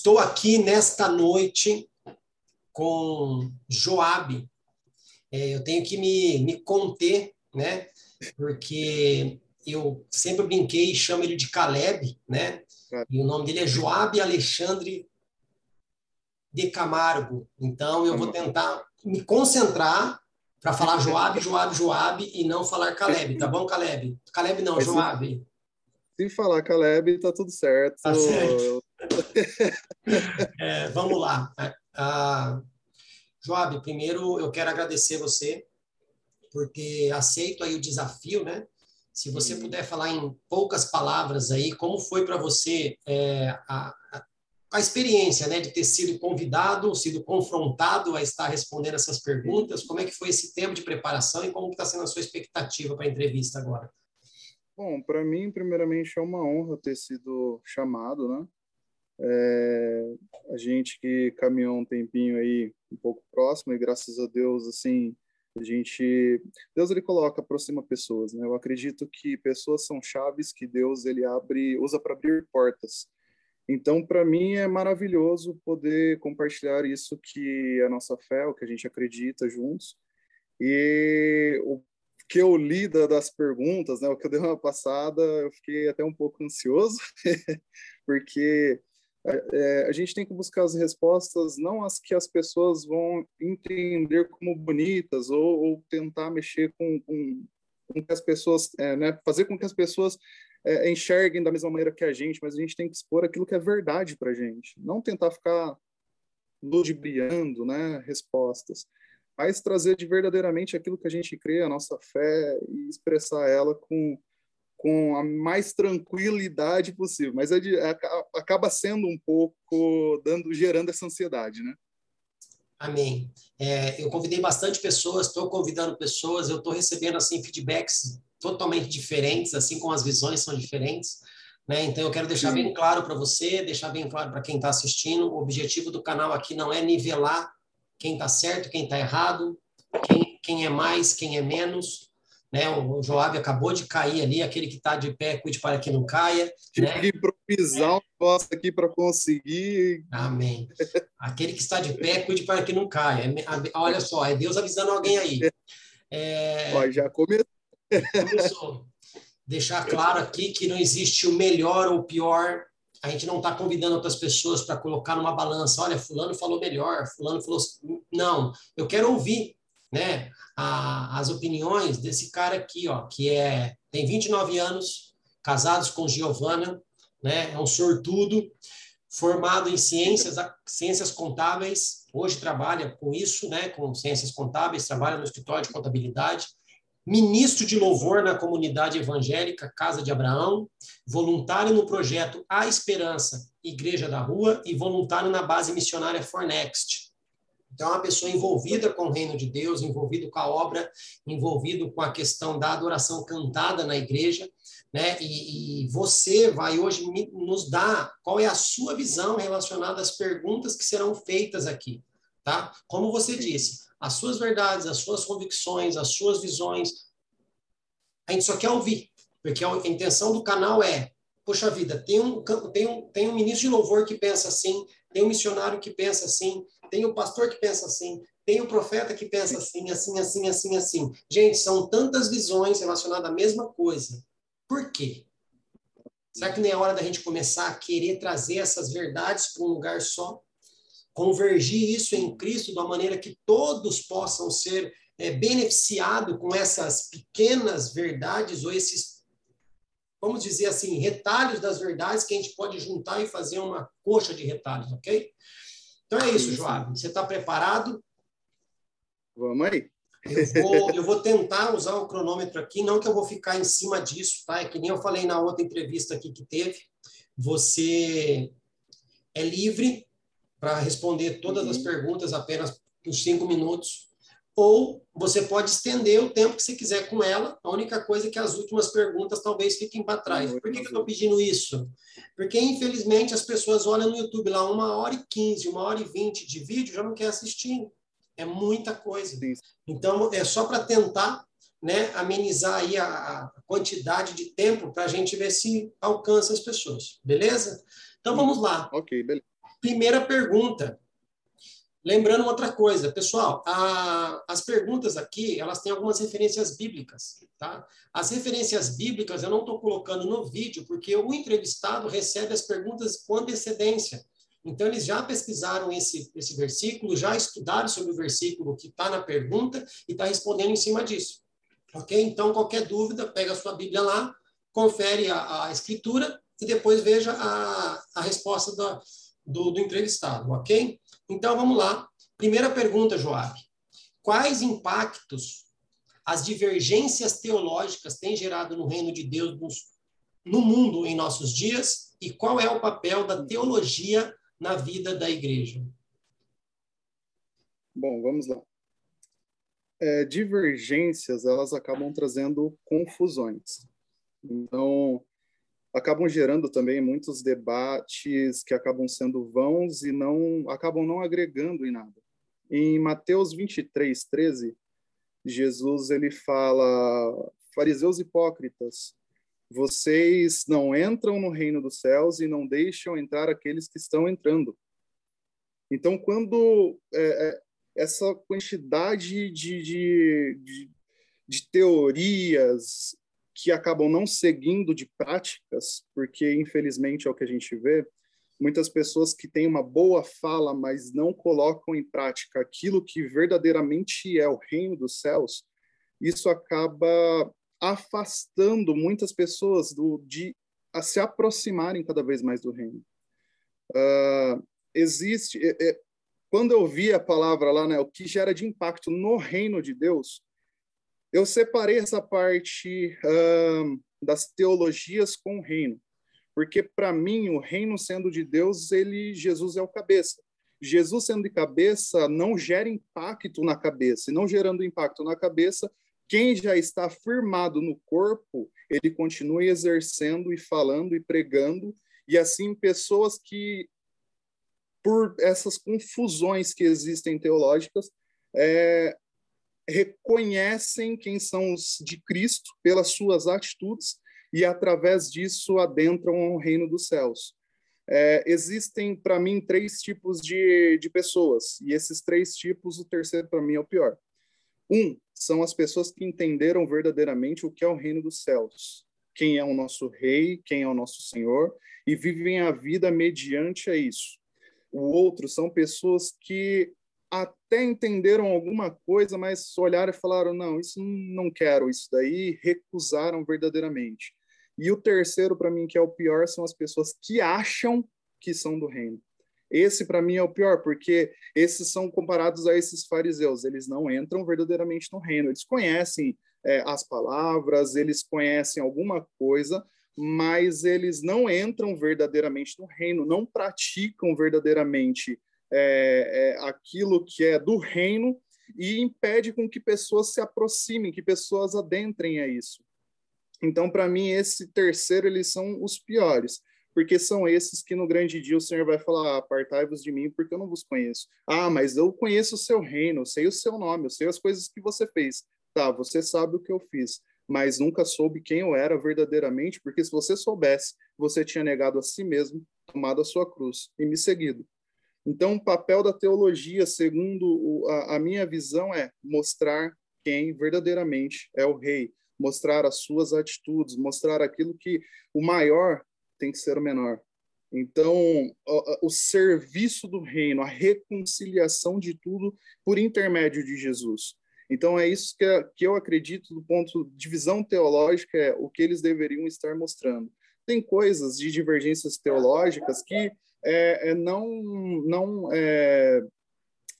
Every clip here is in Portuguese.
Estou aqui nesta noite com Joabe. É, eu tenho que me, me conter, né? Porque eu sempre brinquei e chamo ele de Caleb, né? E o nome dele é Joabe Alexandre de Camargo. Então eu vou tentar me concentrar para falar Joabe, Joabe, Joabe e não falar Caleb, tá bom, Caleb? Caleb não, Joabe. Se falar Caleb, tá tudo certo. Tá certo. é, vamos lá. Ah, Joab, primeiro eu quero agradecer você por ter aceito aí o desafio, né? Se você puder falar em poucas palavras aí, como foi para você é, a, a, experiência, né, de ter sido convidado, sido confrontado a estar respondendo essas perguntas? Como é que foi esse tempo de preparação e como está sendo a sua expectativa para a entrevista agora? Bom, para mim, primeiramente, é uma honra ter sido chamado, né? É, a gente que caminhou um tempinho aí um pouco próximo e graças a Deus assim a gente Deus ele coloca aproxima pessoas né? Eu acredito que pessoas são chaves que Deus ele abre usa para abrir portas. Então para mim é maravilhoso poder compartilhar isso que é a nossa fé o que a gente acredita juntos. E o que eu li das perguntas né? O que eu dei uma passada eu fiquei até um pouco ansioso porque é, a gente tem que buscar as respostas, não as que as pessoas vão entender como bonitas ou, ou tentar mexer com, com, com, que as pessoas, é, né, fazer com que as pessoas é, enxerguem da mesma maneira que a gente, mas a gente tem que expor aquilo que é verdade para a gente, não tentar ficar ludibriando, né, respostas, mas trazer de verdadeiramente aquilo que a gente crê, a nossa fé e expressar ela com com a mais tranquilidade possível, mas é é, acaba sendo um pouco dando, gerando essa ansiedade, né? Amém. É, eu convidei bastante pessoas, estou convidando pessoas, eu estou recebendo assim feedbacks totalmente diferentes, assim como as visões são diferentes, né? Então eu quero deixar Sim. bem claro para você, deixar bem claro para quem está assistindo, o objetivo do canal aqui não é nivelar quem está certo, quem está errado, quem, quem é mais, quem é menos, né? O Joab acabou de cair ali, aquele que está de pé, cuide para que não caia. Tive né? que improvisar um negócio aqui para conseguir. Amém. Aquele que está de pé, cuide para que não caia. Olha só, é Deus avisando alguém aí. É... Ó, já começou. começou. Deixar claro aqui que não existe o melhor ou o pior. A gente não está convidando outras pessoas para colocar numa balança. Olha, fulano falou melhor, fulano falou. Não, eu quero ouvir né, a, as opiniões desse cara aqui, ó, que é tem 29 anos, casados com Giovana, né, é um sortudo, formado em ciências, ciências contábeis, hoje trabalha com isso, né, com ciências contábeis, trabalha no escritório de contabilidade, ministro de louvor na comunidade evangélica Casa de Abraão, voluntário no projeto A Esperança, Igreja da Rua e voluntário na base missionária Fornext. Então, é uma pessoa envolvida com o reino de Deus, envolvido com a obra, envolvido com a questão da adoração cantada na igreja, né? E, e você vai hoje nos dar qual é a sua visão relacionada às perguntas que serão feitas aqui, tá? Como você disse, as suas verdades, as suas convicções, as suas visões, a gente só quer ouvir, porque a intenção do canal é poxa vida, tem um, tem, um, tem um ministro de louvor que pensa assim, tem um missionário que pensa assim, tem um pastor que pensa assim, tem um profeta que pensa assim, assim, assim, assim, assim. Gente, são tantas visões relacionadas à mesma coisa. Por quê? Será que nem é hora da gente começar a querer trazer essas verdades para um lugar só? Convergir isso em Cristo de uma maneira que todos possam ser é, beneficiados com essas pequenas verdades ou esses vamos dizer assim, retalhos das verdades que a gente pode juntar e fazer uma coxa de retalhos, ok? Então é isso, Joab. Você está preparado? Vamos aí. Eu vou, eu vou tentar usar o cronômetro aqui, não que eu vou ficar em cima disso, tá? É que nem eu falei na outra entrevista aqui que teve. Você é livre para responder todas uhum. as perguntas apenas por cinco minutos ou você pode estender o tempo que você quiser com ela. A única coisa é que as últimas perguntas talvez fiquem para trás. Por que, que eu estou pedindo isso? Porque, infelizmente, as pessoas olham no YouTube lá uma hora e quinze, uma hora e vinte de vídeo, já não quer assistir. É muita coisa. Então, é só para tentar né, amenizar aí a, a quantidade de tempo para a gente ver se alcança as pessoas. Beleza? Então, vamos lá. Ok, beleza. Primeira pergunta. Lembrando outra coisa, pessoal, a, as perguntas aqui, elas têm algumas referências bíblicas, tá? As referências bíblicas eu não estou colocando no vídeo, porque o entrevistado recebe as perguntas com antecedência. Então, eles já pesquisaram esse, esse versículo, já estudaram sobre o versículo que está na pergunta e está respondendo em cima disso. Ok? Então, qualquer dúvida, pega a sua Bíblia lá, confere a, a escritura e depois veja a, a resposta do, do, do entrevistado, ok? Então, vamos lá. Primeira pergunta, Joab. Quais impactos as divergências teológicas têm gerado no reino de Deus no mundo em nossos dias? E qual é o papel da teologia na vida da igreja? Bom, vamos lá. É, divergências, elas acabam trazendo confusões. Então, acabam gerando também muitos debates que acabam sendo vãos e não acabam não agregando em nada. Em Mateus 23, 13, Jesus ele fala: fariseus hipócritas, vocês não entram no reino dos céus e não deixam entrar aqueles que estão entrando. Então, quando é, é essa quantidade de, de, de, de teorias que acabam não seguindo de práticas, porque infelizmente é o que a gente vê, muitas pessoas que têm uma boa fala, mas não colocam em prática aquilo que verdadeiramente é o reino dos céus, isso acaba afastando muitas pessoas do, de a se aproximarem cada vez mais do reino. Uh, existe, é, é, quando eu vi a palavra lá, né, o que gera de impacto no reino de Deus, eu separei essa parte uh, das teologias com o reino, porque para mim o reino sendo de Deus, ele Jesus é o cabeça. Jesus sendo de cabeça não gera impacto na cabeça, e não gerando impacto na cabeça, quem já está firmado no corpo, ele continua exercendo e falando e pregando, e assim pessoas que por essas confusões que existem teológicas, é, reconhecem quem são os de Cristo pelas suas atitudes e, através disso, adentram o reino dos céus. É, existem, para mim, três tipos de, de pessoas, e esses três tipos, o terceiro, para mim, é o pior. Um, são as pessoas que entenderam verdadeiramente o que é o reino dos céus, quem é o nosso rei, quem é o nosso senhor, e vivem a vida mediante a isso. O outro são pessoas que até entenderam alguma coisa, mas olharam e falaram: não, isso não quero, isso daí recusaram verdadeiramente. E o terceiro, para mim, que é o pior, são as pessoas que acham que são do reino. Esse, para mim, é o pior, porque esses são comparados a esses fariseus. Eles não entram verdadeiramente no reino. Eles conhecem é, as palavras, eles conhecem alguma coisa, mas eles não entram verdadeiramente no reino, não praticam verdadeiramente é, é, aquilo que é do reino e impede com que pessoas se aproximem, que pessoas adentrem a isso. Então, para mim, esse terceiro, eles são os piores, porque são esses que no grande dia o Senhor vai falar: apartai-vos de mim, porque eu não vos conheço. Ah, mas eu conheço o seu reino, eu sei o seu nome, eu sei as coisas que você fez. Tá, você sabe o que eu fiz, mas nunca soube quem eu era verdadeiramente, porque se você soubesse, você tinha negado a si mesmo, tomado a sua cruz e me seguido. Então, o papel da teologia, segundo a, minha visão, é mostrar quem verdadeiramente é o rei, mostrar as suas atitudes, mostrar aquilo que o maior tem que ser o menor. Então, o, serviço do reino, a reconciliação de tudo por intermédio de Jesus. Então, é isso que, que eu acredito do ponto de visão teológica, é o que eles deveriam estar mostrando. Tem coisas de divergências teológicas que é, é, não, não, é,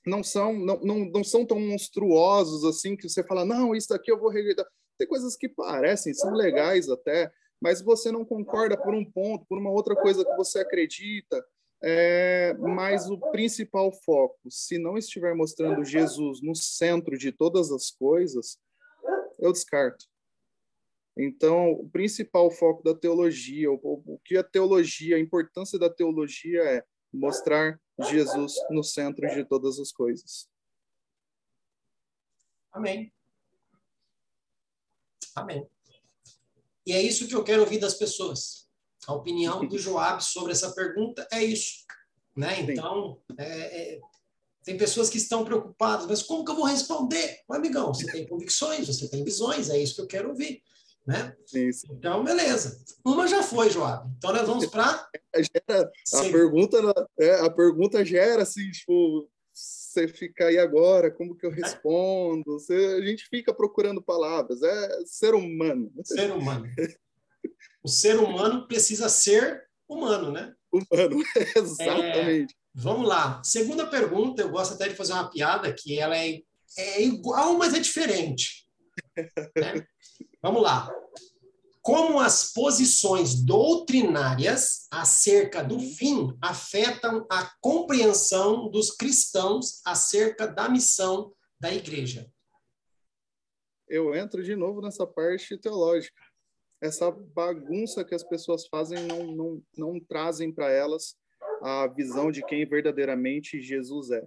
não, são, não, não, não são tão monstruosos assim que você fala, não, isso daqui eu vou rejeitar. Tem coisas que parecem, são legais até, mas você não concorda por um ponto, por uma outra coisa que você acredita. É, mas o principal foco, se não estiver mostrando Jesus no centro de todas as coisas, eu descarto. Então, o principal foco da teologia, o, o que a teologia, a importância da teologia é mostrar Jesus no centro de todas as coisas. Amém. Amém. E é isso que eu quero ouvir das pessoas. A opinião do Joab sobre essa pergunta é isso. Né? Então, é, é, tem pessoas que estão preocupadas, mas como que eu vou responder? Mas, amigão, você tem convicções, você tem visões, é isso que eu quero ouvir. Né? Isso. Então, beleza. Uma já foi, Joab. Então, nós vamos para. A pergunta, é, a pergunta gera assim, tipo, você fica aí agora, como que eu respondo? Você, a gente fica procurando palavras, é ser humano. Ser humano. O ser humano precisa ser humano, né? Humano, exatamente. É, vamos lá. Segunda pergunta, eu gosto até de fazer uma piada que ela é, é igual, mas é diferente. Né? Vamos lá. Como as posições doutrinárias acerca do fim afetam a compreensão dos cristãos acerca da missão da igreja? Eu entro de novo nessa parte teológica. Essa bagunça que as pessoas fazem não, não, não trazem para elas a visão de quem verdadeiramente Jesus é.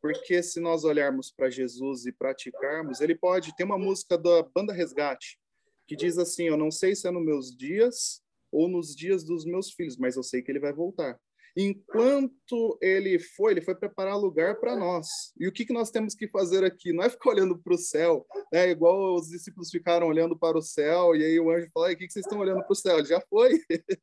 Porque se nós olharmos para Jesus e praticarmos, ele pode ter uma música da banda Resgate que diz assim: Eu não sei se é nos meus dias ou nos dias dos meus filhos, mas eu sei que ele vai voltar. Enquanto ele foi, ele foi preparar lugar para nós. E o que, que nós temos que fazer aqui? Não é ficar olhando para o céu, né? igual os discípulos ficaram olhando para o céu, e aí o anjo fala: O que, que vocês estão olhando para o céu? Ele já foi.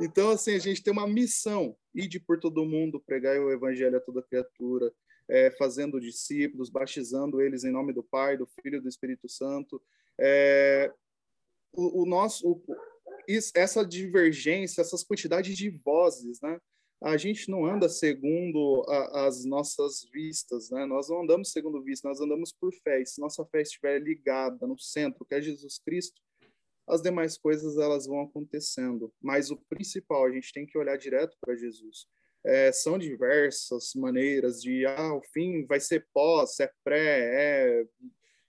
então, assim, a gente tem uma missão: ir por todo mundo, pregar o evangelho a toda criatura, é, fazendo discípulos, batizando eles em nome do Pai, do Filho e do Espírito Santo. É, o, o nosso o, essa divergência, essas quantidades de vozes, né? A gente não anda segundo a, as nossas vistas, né? Nós não andamos segundo vista, nós andamos por fé. E se nossa fé estiver ligada no centro, que é Jesus Cristo, as demais coisas elas vão acontecendo. Mas o principal, a gente tem que olhar direto para Jesus. É, são diversas maneiras de, ah, o fim vai ser pós, é pré, é...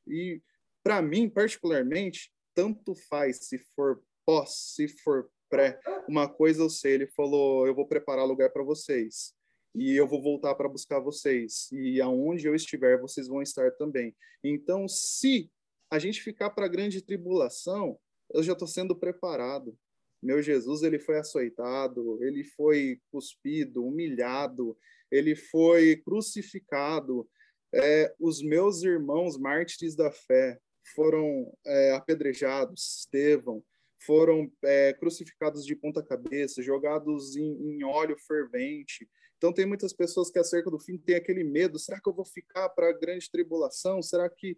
E para mim, particularmente, tanto faz se for pós, se for pré. Uma coisa eu sei, ele falou: eu vou preparar lugar para vocês e eu vou voltar para buscar vocês e aonde eu estiver vocês vão estar também. Então, se a gente ficar para a grande tribulação, eu já estou sendo preparado. Meu Jesus, ele foi açoitado, ele foi cuspido, humilhado, ele foi crucificado. É, os meus irmãos mártires da fé, foram é, apedrejados, Estevão, foram é, crucificados de ponta cabeça, jogados em, em, óleo fervente. Então tem muitas pessoas que acerca do fim têm aquele medo, será que eu vou ficar para a grande tribulação? Será que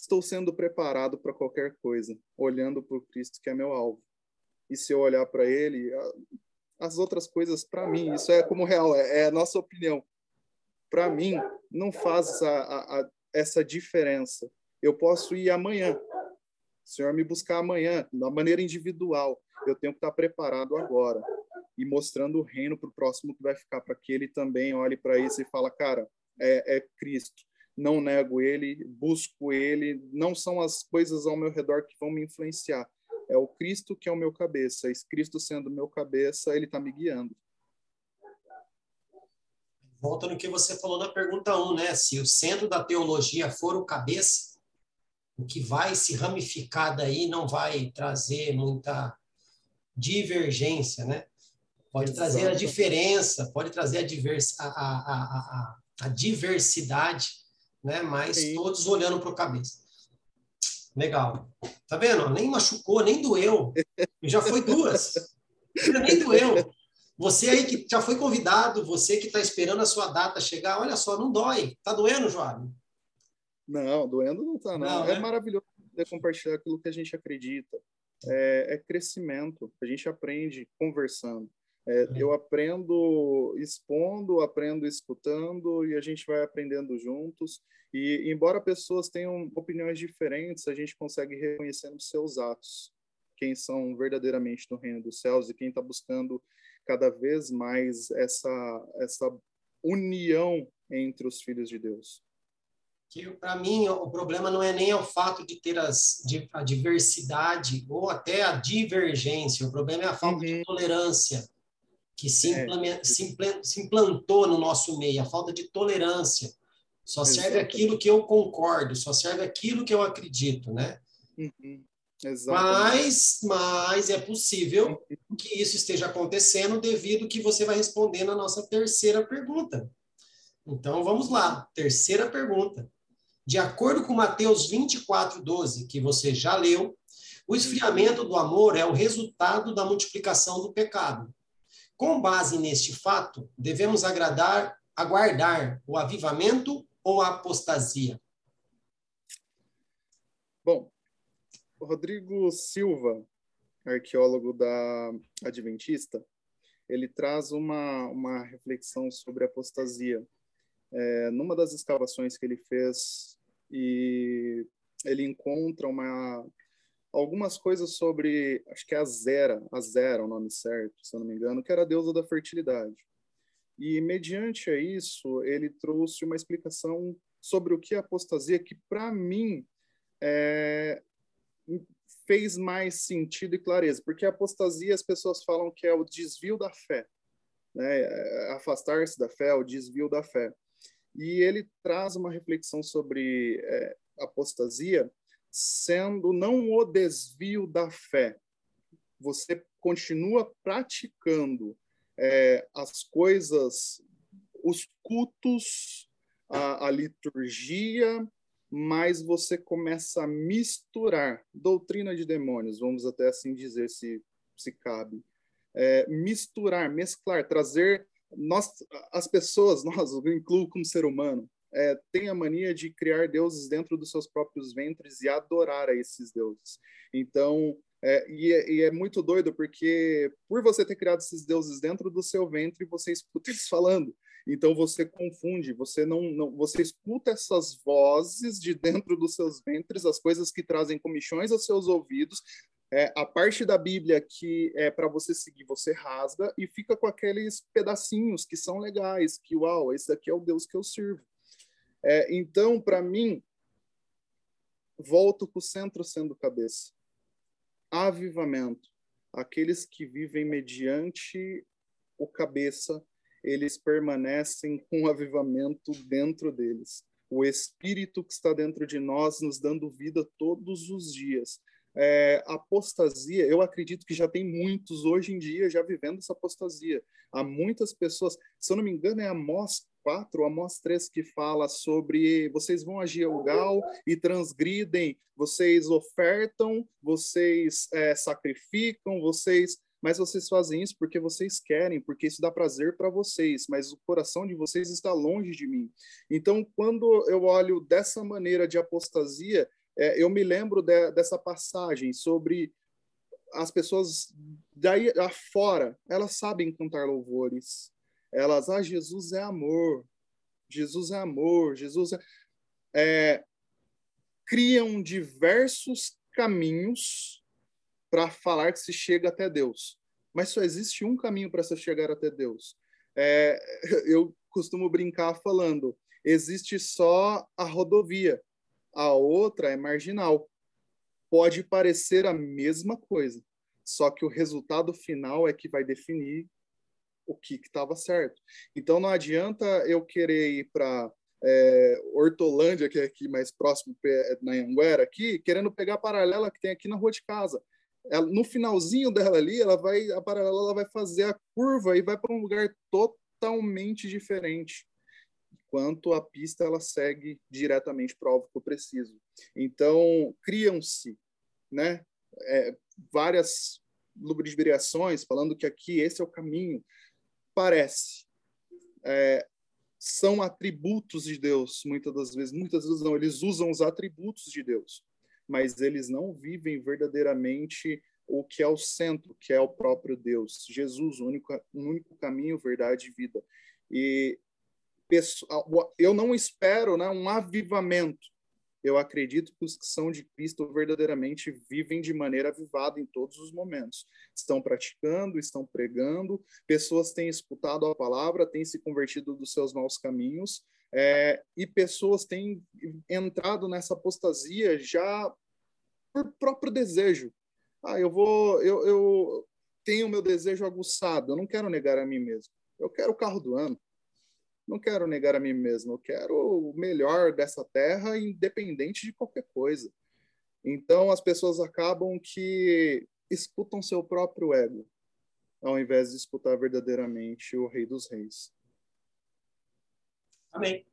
estou sendo preparado para qualquer coisa, olhando para o Cristo que é meu alvo? E se eu olhar para ele, as outras coisas para mim, isso é como real, é, é a nossa opinião. Para mim, não faz a, a, a essa diferença. Eu posso ir amanhã. O Senhor me buscar amanhã, da maneira individual. Eu tenho que estar preparado agora. e mostrando o reino para o próximo que vai ficar, para que ele também olhe para isso e fala, cara, é, é Cristo. Não nego ele, busco ele. Não são as coisas ao meu redor que vão me influenciar. É o Cristo que é o meu cabeça. E Cristo sendo meu cabeça, ele está me guiando. Volta no que você falou na pergunta 1, né? Se o centro da teologia for o cabeça, o que vai se ramificar daí não vai trazer muita divergência, né? Pode trazer a diferença, pode trazer a, divers, a, a, a, a diversidade, né? Mas Sim. todos olhando para o cabeça. Legal. Tá vendo? Nem machucou, nem doeu. Já foi duas. Nem doeu. Você aí que já foi convidado, você que está esperando a sua data chegar, olha só, não dói. Tá doendo, João? Não, doendo não tá, não. não é né? maravilhoso poder compartilhar aquilo que a gente acredita. É, é crescimento. A gente aprende conversando. É, uhum. eu aprendo expondo, aprendo escutando e a gente vai aprendendo juntos. E embora pessoas tenham opiniões diferentes, a gente consegue reconhecer nos seus atos quem são verdadeiramente no reino dos céus e quem está buscando cada vez mais essa, essa união entre os filhos de Deus. Que para mim o problema não é nem o fato de ter as, a diversidade ou até a divergência, o problema é a falta uhum. de tolerância que se, é. se, se, implantou no nosso meio, a falta de tolerância. Só serve aquilo que eu concordo, só serve aquilo que eu acredito, né? Uhum. Mas, mas é possível que isso esteja acontecendo devido que você vai responder na nossa terceira pergunta. Então vamos lá, terceira pergunta. De acordo com Mateus 24, 12, que você já leu, o esfriamento do amor é o resultado da multiplicação do pecado. Com base neste fato, devemos agradar, aguardar o avivamento ou a apostasia? Bom, Rodrigo Silva, arqueólogo da Adventista, ele traz uma, uma reflexão sobre apostasia. É, numa das escavações que ele fez, e ele encontra uma, algumas coisas sobre, acho que é a Zera, a Zera é o nome certo, se eu não me engano, que era a deusa da fertilidade. E, mediante a isso, ele trouxe uma explicação sobre o que é apostasia, que, para mim, é, fez mais sentido e clareza, porque apostasia as pessoas falam que é o desvio da fé, né? É, afastar-se da fé, o desvio da fé. E ele traz uma reflexão sobre é, apostasia, sendo não o desvio da fé. Você continua praticando é, as coisas, os cultos, a, a liturgia, mas você começa a misturar doutrina de demônios, vamos até assim dizer, se, se cabe. É, misturar, mesclar, trazer. Nós, as pessoas, nós, eu incluo como ser humano, é, tem a mania de criar deuses dentro dos seus próprios ventres e adorar a esses deuses. Então, é, e, é, e, é, muito doido porque por você ter criado esses deuses dentro do seu ventre, você escuta eles falando. Então você confunde, você não, não, você escuta essas vozes de dentro dos seus ventres, as coisas que trazem comichões aos seus ouvidos. É, a parte da Bíblia que é para você seguir, você rasga e fica com aqueles pedacinhos que são legais, que uau, esse daqui é o Deus que eu sirvo. É, então, para mim, volto para o centro sendo cabeça. Avivamento. Aqueles que vivem mediante o cabeça eles permanecem com o avivamento dentro deles. O Espírito que está dentro de nós nos dando vida todos os dias. É, apostasia, eu acredito que já tem muitos hoje em dia já vivendo essa apostasia. Há muitas pessoas, se eu não me engano, é Amós 4, Amós 3 que fala sobre vocês vão agir gal e transgridem, vocês ofertam, vocês é, sacrificam, vocês mas vocês fazem isso porque vocês querem, porque isso dá prazer para vocês, mas o coração de vocês está longe de mim. Então, quando eu olho dessa maneira de apostasia, é, eu me lembro de, dessa passagem sobre as pessoas daí afora, elas sabem cantar louvores. Elas, ah, Jesus é amor, Jesus é amor, Jesus é, é criam diversos caminhos para falar que se chega até Deus. mas só existe um caminho para você chegar até Deus. É, eu costumo brincar falando, existe só a rodovia, a outra é marginal. Pode parecer a mesma coisa, só que o resultado final é que vai definir o que estava certo. Então não adianta eu querer ir para é, Hortolândia, que é aqui mais próximo, na Anguera, aqui, querendo pegar a paralela que tem aqui na rua de casa. Ela, no finalzinho dela ali, ela vai, a paralela ela vai fazer a curva e vai para um lugar totalmente diferente. Enquanto a pista ela segue diretamente para o alvo que eu preciso. Então, criam-se né, é, várias lubrificações falando que aqui esse é o caminho. Parece. É, são atributos de Deus, muitas das vezes. Muitas vezes não, eles usam os atributos de Deus, mas eles não vivem verdadeiramente o que é o centro, que é o próprio Deus. Jesus, o único, o único caminho, verdade e vida. E eu não espero né, um avivamento eu acredito que os que são de Cristo verdadeiramente vivem de maneira avivada em todos os momentos. Estão praticando, estão pregando, pessoas têm escutado a palavra, têm se convertido dos seus maus caminhos, é, e pessoas têm entrado nessa apostasia já por próprio desejo. Ah, eu vou, eu, eu tenho meu desejo aguçado, eu não quero negar a mim mesmo. Eu quero o carro do ano não quero negar a mim mesmo, eu quero o melhor dessa terra, independente de qualquer coisa. Então, as pessoas acabam que escutam seu próprio ego, ao invés de escutar verdadeiramente o Rei dos Reis. Amém.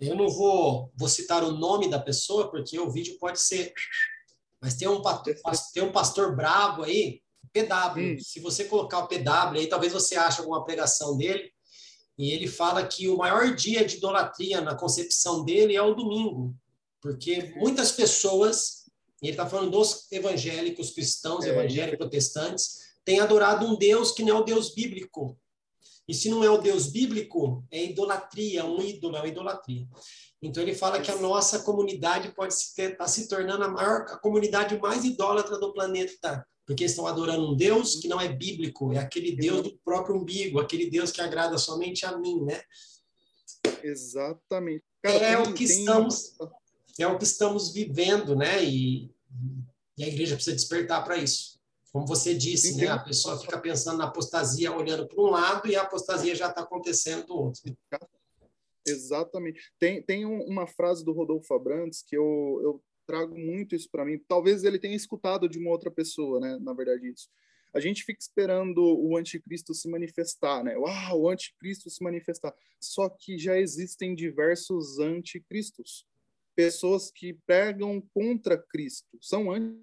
Eu não vou, vou citar o nome da pessoa, porque o vídeo pode ser. Mas tem um, tem um pastor bravo aí, PW. Hum. Se você colocar o PW aí, talvez você ache alguma pregação dele e ele fala que o maior dia de idolatria na concepção dele é o domingo, porque muitas pessoas, ele está falando dos evangélicos, cristãos, é. evangélicos, protestantes, têm adorado um Deus que não é o Deus bíblico. E se não é o Deus bíblico, é idolatria, um ídolo, é uma idolatria. Então ele fala que a nossa comunidade pode estar tá se tornando a maior, a comunidade mais idólatra do planeta porque estão adorando um Deus que não é bíblico, é aquele Deus do próprio umbigo, aquele Deus que agrada somente a mim, né? Exatamente. Cara, é tem, o que tem... estamos é o que estamos vivendo, né? E, e a igreja precisa despertar para isso. Como você disse, né? A pessoa fica pensando na apostasia, olhando para um lado e a apostasia já está acontecendo do outro. Exatamente. Tem, tem uma frase do Rodolfo Abrantes que eu, eu trago muito isso para mim. Talvez ele tenha escutado de uma outra pessoa, né? Na verdade, isso. A gente fica esperando o anticristo se manifestar, né? Uau, o anticristo se manifestar. Só que já existem diversos anticristos. Pessoas que pregam contra Cristo. São anti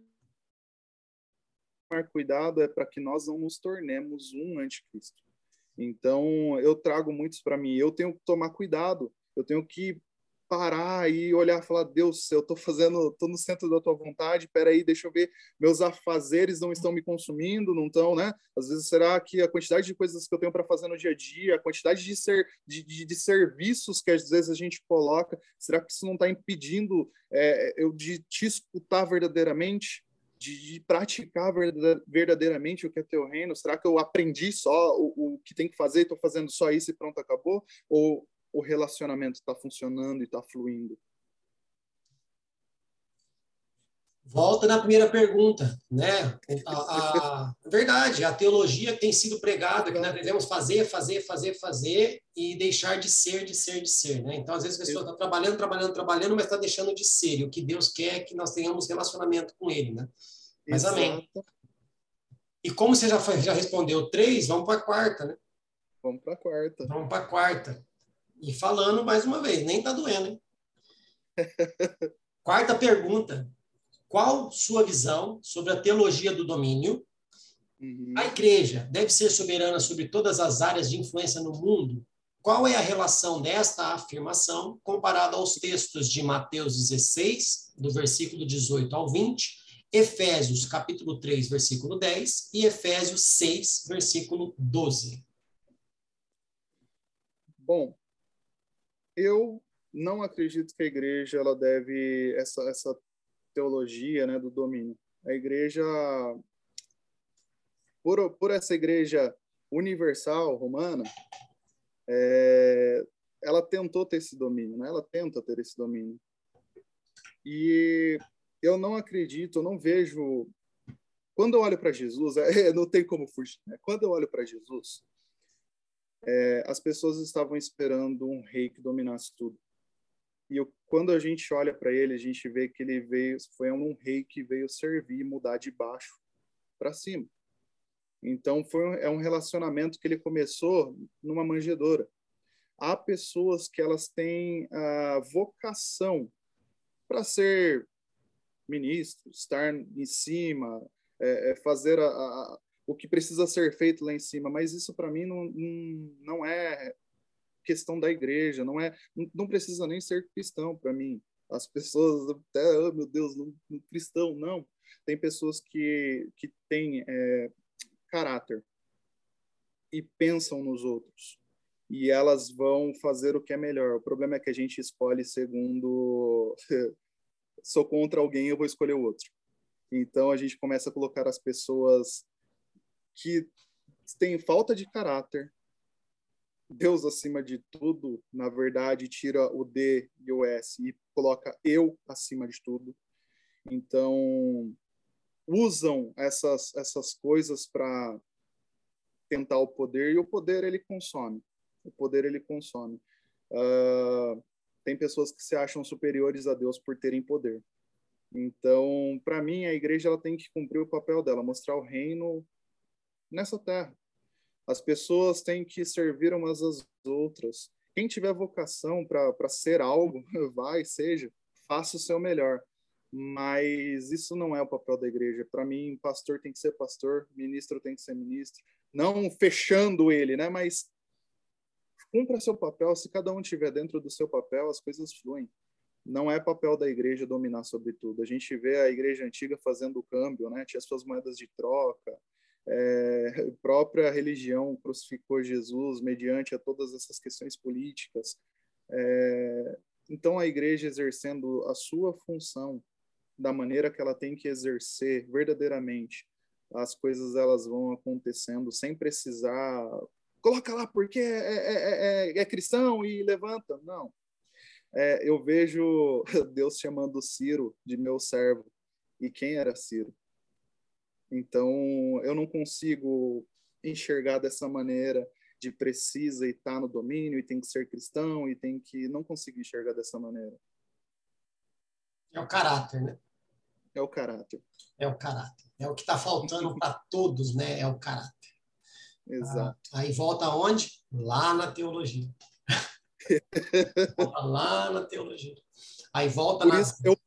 tomar cuidado é para que nós não nos tornemos um anticristo. Então, eu trago muitos para mim. Eu tenho que tomar cuidado. Eu tenho que parar e olhar e falar, Deus, eu estou fazendo, estou no centro da tua vontade, peraí, deixa eu ver, meus afazeres não estão me consumindo, não estão, né? Às vezes, será que a quantidade de coisas que eu tenho para fazer no dia a dia, a quantidade de, ser, de, de, de, serviços que às vezes a gente coloca, será que isso não está impedindo é, eu de te escutar verdadeiramente? De, de, praticar verdadeiramente o que é teu reino? Será que eu aprendi só o, o que tem que fazer, estou fazendo só isso e pronto, acabou? Ou o relacionamento está funcionando e está fluindo? Volta na primeira pergunta, né? A, a, verdade, a teologia tem sido pregada que nós devemos fazer, fazer, fazer, fazer e deixar de ser, de ser, de ser, né? Então, às vezes a pessoa está trabalhando, trabalhando, trabalhando, mas está deixando de ser. E o que Deus quer é que nós tenhamos relacionamento com Ele, né? Mas Exato. amém. E como você já, foi, já respondeu três, vamos para a quarta, né? Vamos para a quarta. Vamos para a quarta. E falando mais uma vez, nem tá doendo, hein? Quarta pergunta. Qual sua visão sobre a teologia do domínio? Uhum. A igreja deve ser soberana sobre todas as áreas de influência no mundo? Qual é a relação desta afirmação comparada aos textos de Mateus 16, do versículo 18 ao 20, Efésios capítulo 3, versículo 10 e Efésios 6, versículo 12? Bom, eu não acredito que a igreja ela deve essa essa teologia né do domínio a igreja por, por essa igreja universal romana, é, ela tentou ter esse domínio, né? ela tenta ter esse domínio. E eu não acredito, eu não vejo. Quando eu olho para Jesus, é, não tem como fugir. Né? Quando eu olho para Jesus, é, as pessoas estavam esperando um rei que dominasse tudo. E eu, quando a gente olha para ele, a gente vê que ele veio, foi um rei que veio servir, mudar de baixo para cima. Então foi é um relacionamento que ele começou numa manjedoura. Há pessoas que elas têm a vocação para ser ministro, estar em cima, é, é fazer a, a, o que precisa ser feito lá em cima. Mas isso para mim não, não, é questão da igreja, não é, não precisa nem ser cristão para mim. As pessoas até, oh, meu Deus, não, não, cristão, não. Tem pessoas que, que têm é, caráter e pensam nos outros. E elas vão fazer o que é melhor. O problema é que a gente escolhe segundo. Sou contra alguém, eu vou escolher o outro. Então a gente começa a colocar as pessoas que têm falta de caráter, Deus acima de tudo, na verdade, tira o D e o S e coloca eu acima de tudo. Então, usam essas, essas coisas para tentar o poder e o poder ele consome. O poder ele consome. Uh, tem pessoas que se acham superiores a Deus por terem poder. Então, para mim, a igreja ela tem que cumprir o papel dela, mostrar o reino nessa terra. As pessoas têm que servir umas às outras. Quem tiver vocação para ser algo, vai, seja, faça o seu melhor. Mas isso não é o papel da igreja. Para mim, pastor tem que ser pastor, ministro tem que ser ministro. Não fechando ele, né? Mas cumpra seu papel. Se cada um estiver dentro do seu papel, as coisas fluem. Não é papel da igreja dominar sobre tudo. A gente vê a igreja antiga fazendo o câmbio, né? Tinha suas moedas de troca, é, própria religião crucificou Jesus mediante a todas essas questões políticas. É, então, a igreja exercendo a sua função da maneira que ela tem que exercer verdadeiramente, as coisas elas vão acontecendo sem precisar coloca lá porque é, é, é, é cristão e levanta. Não. eu vejo Deus chamando Ciro de meu servo. E quem era Ciro? Então, eu não consigo enxergar dessa maneira de precisa e tá no domínio e tem que ser cristão e tem que não consigo enxergar dessa maneira. É o caráter, né? É o caráter. É o caráter. É o que está faltando para todos, né? É o caráter. Exato. Ah, aí volta aonde? Lá na teologia. volta lá na teologia. Aí volta Por na... isso eu,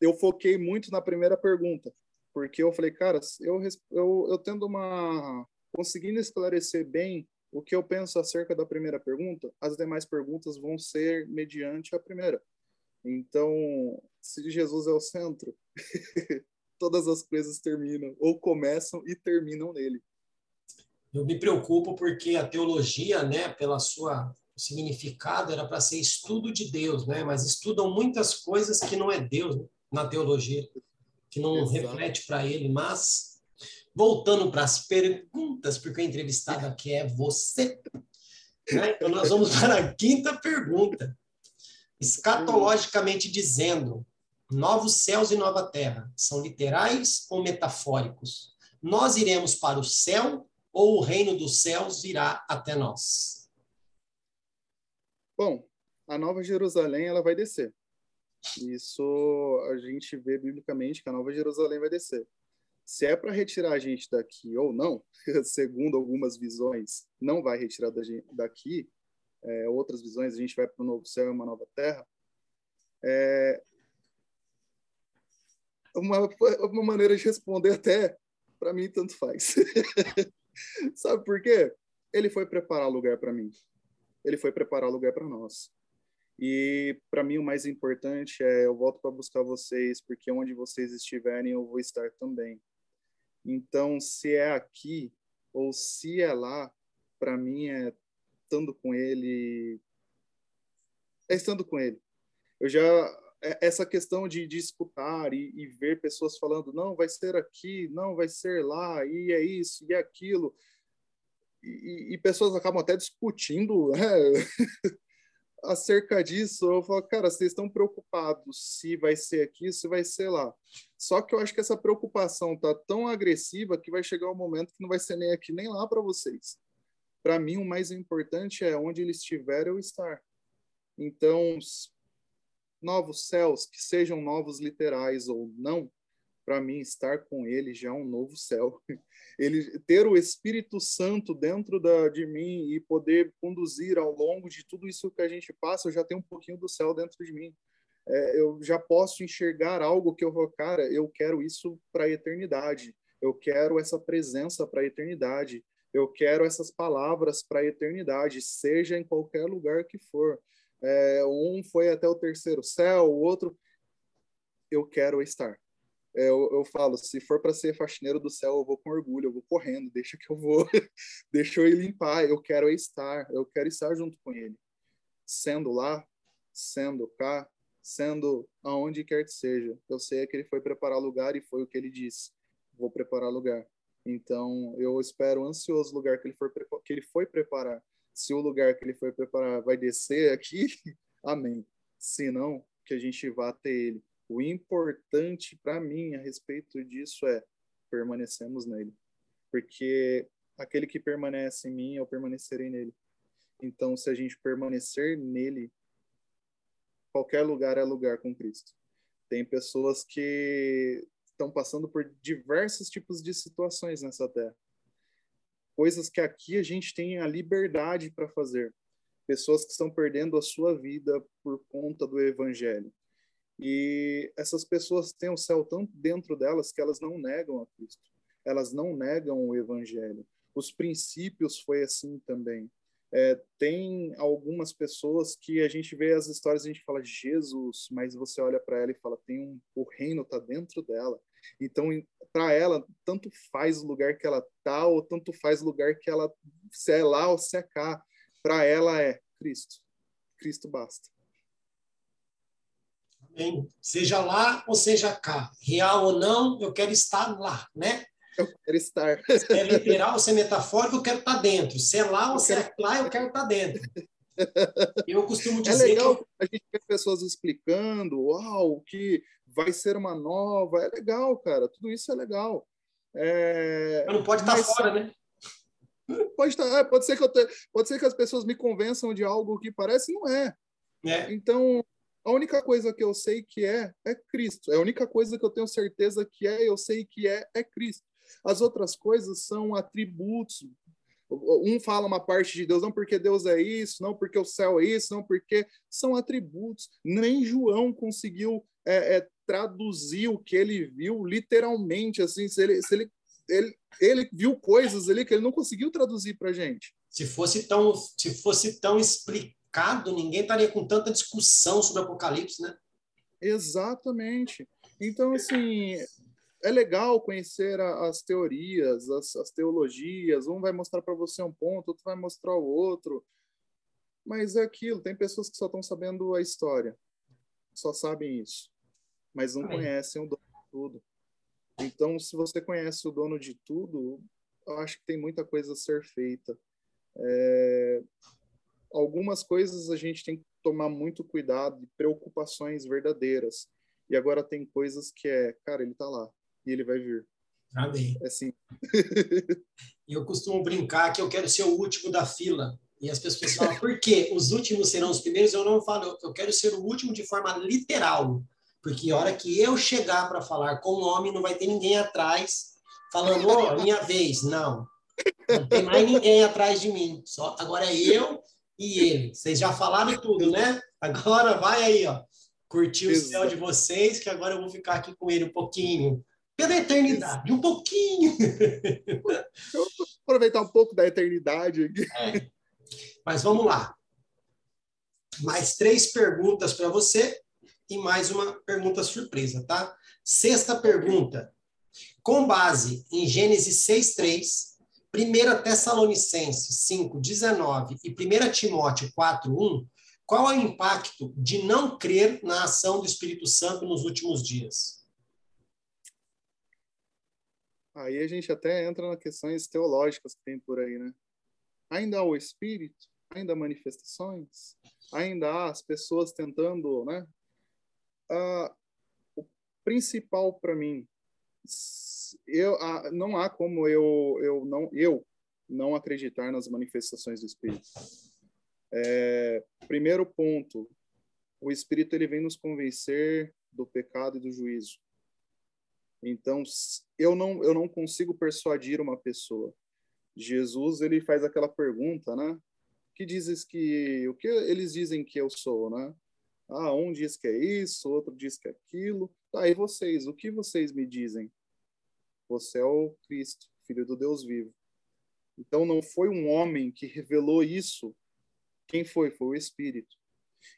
eu foquei muito na primeira pergunta porque eu falei, cara, eu, eu, eu tendo uma. conseguindo esclarecer bem o que eu penso acerca da primeira pergunta, as demais perguntas vão ser mediante a primeira. Então, se Jesus é o centro, todas as coisas terminam, ou começam e terminam nele. Eu me preocupo porque a teologia, né, pela sua significado, era para ser estudo de Deus, né? Mas estudam muitas coisas que não é Deus né, na teologia que não Exato. reflete para ele, mas voltando para as perguntas, porque a entrevistada aqui é você. Né? Então, nós vamos para a quinta pergunta. Escatologicamente dizendo, novos céus e nova terra, são literais ou metafóricos? Nós iremos para o céu ou o reino dos céus virá até nós? Bom, a Nova Jerusalém ela vai descer. Isso a gente vê biblicamente que a Nova Jerusalém vai descer. Se é para retirar a gente daqui ou não, segundo algumas visões, não vai retirar da gente daqui, é, outras visões, a gente vai para o novo céu e uma nova terra. É uma, uma maneira de responder até, para mim, tanto faz. Sabe por quê? Ele foi preparar lugar para mim. Ele foi preparar lugar para nós. E para mim o mais importante é eu volto para buscar vocês, porque onde vocês estiverem eu vou estar também. Então, se é aqui ou se é lá, para mim é estando com ele, é estando com ele. Eu já é, essa questão de, de escutar e, e, ver pessoas falando, não, vai ser aqui, não, vai ser lá, e é isso, e é aquilo. E, e pessoas acabam até discutindo né? Acerca disso. Eu falo, cara, vocês estão preocupados se vai ser aqui, se vai ser lá. Só que eu acho que essa preocupação tá tão agressiva que vai chegar um momento que não vai ser nem aqui nem lá para vocês. Para mim, o mais importante é onde ele estiver, eu estar. Então, novos céus, que sejam novos literais ou não, para mim estar com ele já é um novo céu. Ele ter o Espírito Santo dentro da, de mim e poder conduzir ao longo de tudo isso que a gente passa, eu já tenho um pouquinho do céu dentro de mim. É, eu já posso enxergar algo que eu vou, cara, eu quero isso para a eternidade. Eu quero essa presença para a eternidade. Eu quero essas palavras para a eternidade, seja em qualquer lugar que for. É, um foi até o terceiro céu, o outro. Eu quero estar. É, eu, eu falo, se for para ser faxineiro do céu, eu vou com orgulho, eu vou correndo, deixa que eu vou, deixa eu ir limpar, eu quero estar, eu quero estar junto com ele. Sendo lá, sendo cá, sendo aonde quer que seja. Eu sei que ele foi preparar lugar e foi o que ele disse. Vou preparar lugar. Então, eu espero ansioso o lugar que ele, for, que ele foi preparar se o lugar que ele foi preparar vai descer aqui, amém. Se não, que a gente vá até ele. O importante para mim a respeito disso é permanecemos nele. Porque aquele que permanece em mim, eu permanecerei nele. Então, se a gente permanecer nele, qualquer lugar é lugar com Cristo. Tem pessoas que estão passando por diversos tipos de situações nessa terra coisas que aqui a gente tem a liberdade para fazer. Pessoas que estão perdendo a sua vida por conta do evangelho. E essas pessoas têm o céu tão dentro delas que elas não negam a Cristo. Elas não negam o evangelho. Os princípios foi assim também. É, tem algumas pessoas que a gente vê as histórias e a gente fala Jesus, mas você olha para ela e fala tem um o reino está dentro dela. Então para ela tanto faz o lugar que ela tá ou tanto faz o lugar que ela se é lá ou se é cá. Para ela é Cristo. Cristo basta. Amém. Seja lá ou seja cá, real ou não, eu quero estar lá, né? Eu quero estar. Se é literal, se é metafórico, eu quero estar dentro. Se é lá ou se é lá, eu quero estar dentro. Eu costumo é dizer é legal que... a gente vê pessoas explicando, uau, que vai ser uma nova. É legal, cara. Tudo isso é legal. É... Mas não pode estar Mas... fora, né? Pode estar, é, pode ser que eu te... pode ser que as pessoas me convençam de algo que parece não é. é. Então, a única coisa que eu sei que é é Cristo. É a única coisa que eu tenho certeza que é, eu sei que é é Cristo. As outras coisas são atributos. Um fala uma parte de Deus, não porque Deus é isso, não porque o céu é isso, não porque são atributos. Nem João conseguiu é, é, traduzir o que ele viu literalmente, assim, se ele, se ele, ele, ele viu coisas ali que ele não conseguiu traduzir para gente. Se fosse tão, se fosse tão explicado, ninguém estaria com tanta discussão sobre o Apocalipse, né? Exatamente. Então, assim, é legal conhecer as teorias, as, as, teologias. Um vai mostrar para você um ponto, outro vai mostrar o outro. Mas é aquilo, tem pessoas que só estão sabendo a história, só sabem isso, mas não Amém. conhecem o dono de tudo. Então, se você conhece o dono de tudo, eu acho que tem muita coisa a ser feita. É... Algumas coisas a gente tem que tomar muito cuidado, de preocupações verdadeiras. E agora tem coisas que é, cara, ele tá lá, e ele vai vir. Amém. É assim. eu costumo brincar que eu quero ser o último da fila. E as pessoas falam, por quê? Os últimos serão os primeiros? Eu não falo, eu quero ser o último de forma literal. Porque a hora que eu chegar para falar com o homem, não vai ter ninguém atrás falando, ô, oh, minha vez. Não. Não tem mais ninguém atrás de mim. Só Agora é eu e ele. Vocês já falaram tudo, né? Agora vai aí, ó curtir o céu de vocês, que agora eu vou ficar aqui com ele um pouquinho. Pela eternidade, um pouquinho. Eu vou aproveitar um pouco da eternidade aqui. É. Mas vamos lá. Mais três perguntas para você e mais uma pergunta surpresa, tá? Sexta pergunta. Com base em Gênesis 6:3, 1 Tessalonicenses 5:19 e 1 Timóteo 4:1, qual é o impacto de não crer na ação do Espírito Santo nos últimos dias? Aí a gente até entra nas questões teológicas que tem por aí, né? Ainda há o Espírito, ainda há manifestações, ainda há as pessoas tentando, né? Ah, o principal para mim, eu, não há como eu, eu não eu não acreditar nas manifestações do Espírito. É, primeiro ponto, o Espírito ele vem nos convencer do pecado e do juízo. Então, eu não eu não consigo persuadir uma pessoa. Jesus ele faz aquela pergunta, né? Que dizes que o que eles dizem que eu sou, né? Ah, um diz que é isso, outro diz que é aquilo. Tá, e vocês, o que vocês me dizem? Você é o Cristo, filho do Deus vivo. Então não foi um homem que revelou isso. Quem foi? Foi o Espírito.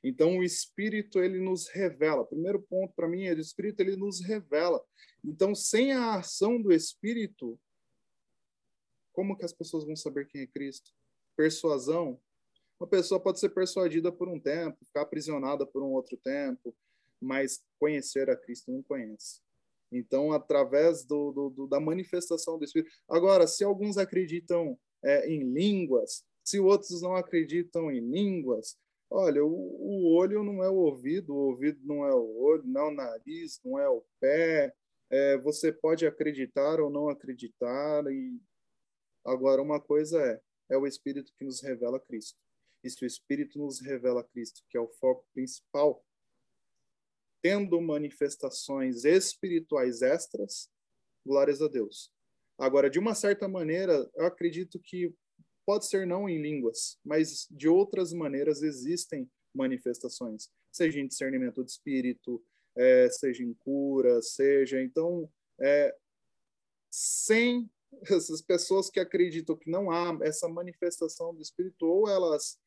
Então o Espírito ele nos revela. Primeiro ponto para mim é o Espírito ele nos revela. Então sem a ação do Espírito, como que as pessoas vão saber quem é Cristo? Persuasão. Uma pessoa pode ser persuadida por um tempo, ficar aprisionada por um outro tempo, mas conhecer a Cristo não conhece. Então, através do, do, do, da manifestação do Espírito. Agora, se alguns acreditam é, em línguas, se outros não acreditam em línguas, olha, o, o, olho não é o ouvido, o ouvido não é o olho, não é o nariz, não é o pé. É, você pode acreditar ou não acreditar. E agora, uma coisa é, é o Espírito que nos revela Cristo. E se o Espírito nos revela Cristo, que é o foco principal tendo manifestações espirituais extras, glórias a Deus. Agora, de uma certa maneira, eu acredito que pode ser não em línguas, mas de outras maneiras existem manifestações, seja em discernimento de espírito, é, seja em cura, seja. Então, é, sem essas pessoas que acreditam que não há essa manifestação do espírito, ou elas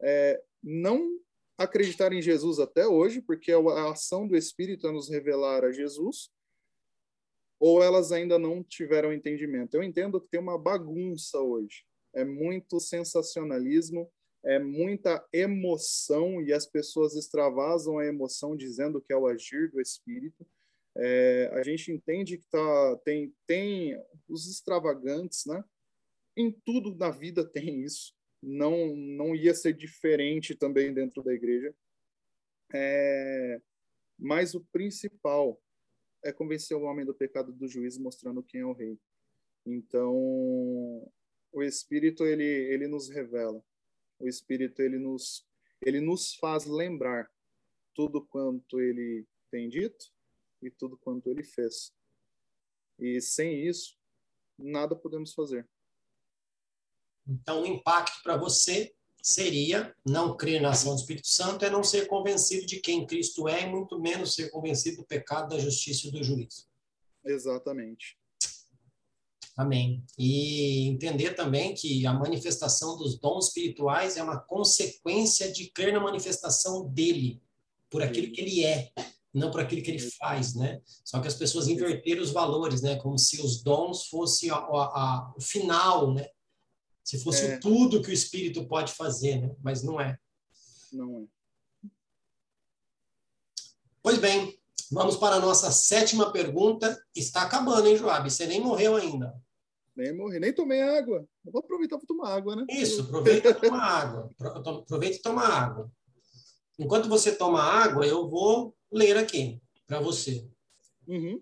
é, não acreditar em Jesus até hoje, porque a ação do Espírito é nos revelar a Jesus, ou elas ainda não tiveram entendimento. Eu entendo que tem uma bagunça hoje. É muito sensacionalismo, é muita emoção e as pessoas extravasam a emoção dizendo que é o agir do Espírito. É, a gente entende que tá, tem, tem os extravagantes, né? Em tudo na vida tem isso não não ia ser diferente também dentro da igreja. É, mas o principal é convencer o homem do pecado do juízo, mostrando quem é o rei. Então, o Espírito ele ele nos revela. O Espírito ele nos ele nos faz lembrar tudo quanto ele tem dito e tudo quanto ele fez. E sem isso, nada podemos fazer. Então, o impacto para você seria não crer na ação do Espírito Santo é não ser convencido de quem Cristo é e muito menos ser convencido do pecado, da justiça e do juízo. Exatamente. Amém. E entender também que a manifestação dos dons espirituais é uma consequência de crer na manifestação dele, por aquilo que ele é, não por aquilo que ele faz, né? Só que as pessoas inverteram os valores, né? Como se os dons fossem o final, né? Se fosse é. tudo que o espírito pode fazer, né? Mas não é. Não é. Pois bem, vamos para a nossa sétima pergunta. Está acabando, hein, Joab? Você nem morreu ainda. Nem morri, nem tomei água. Eu vou aproveitar para tomar água, né? Isso, aproveita e toma água. Aproveita e toma água. Enquanto você toma água, eu vou ler aqui para você. Uhum.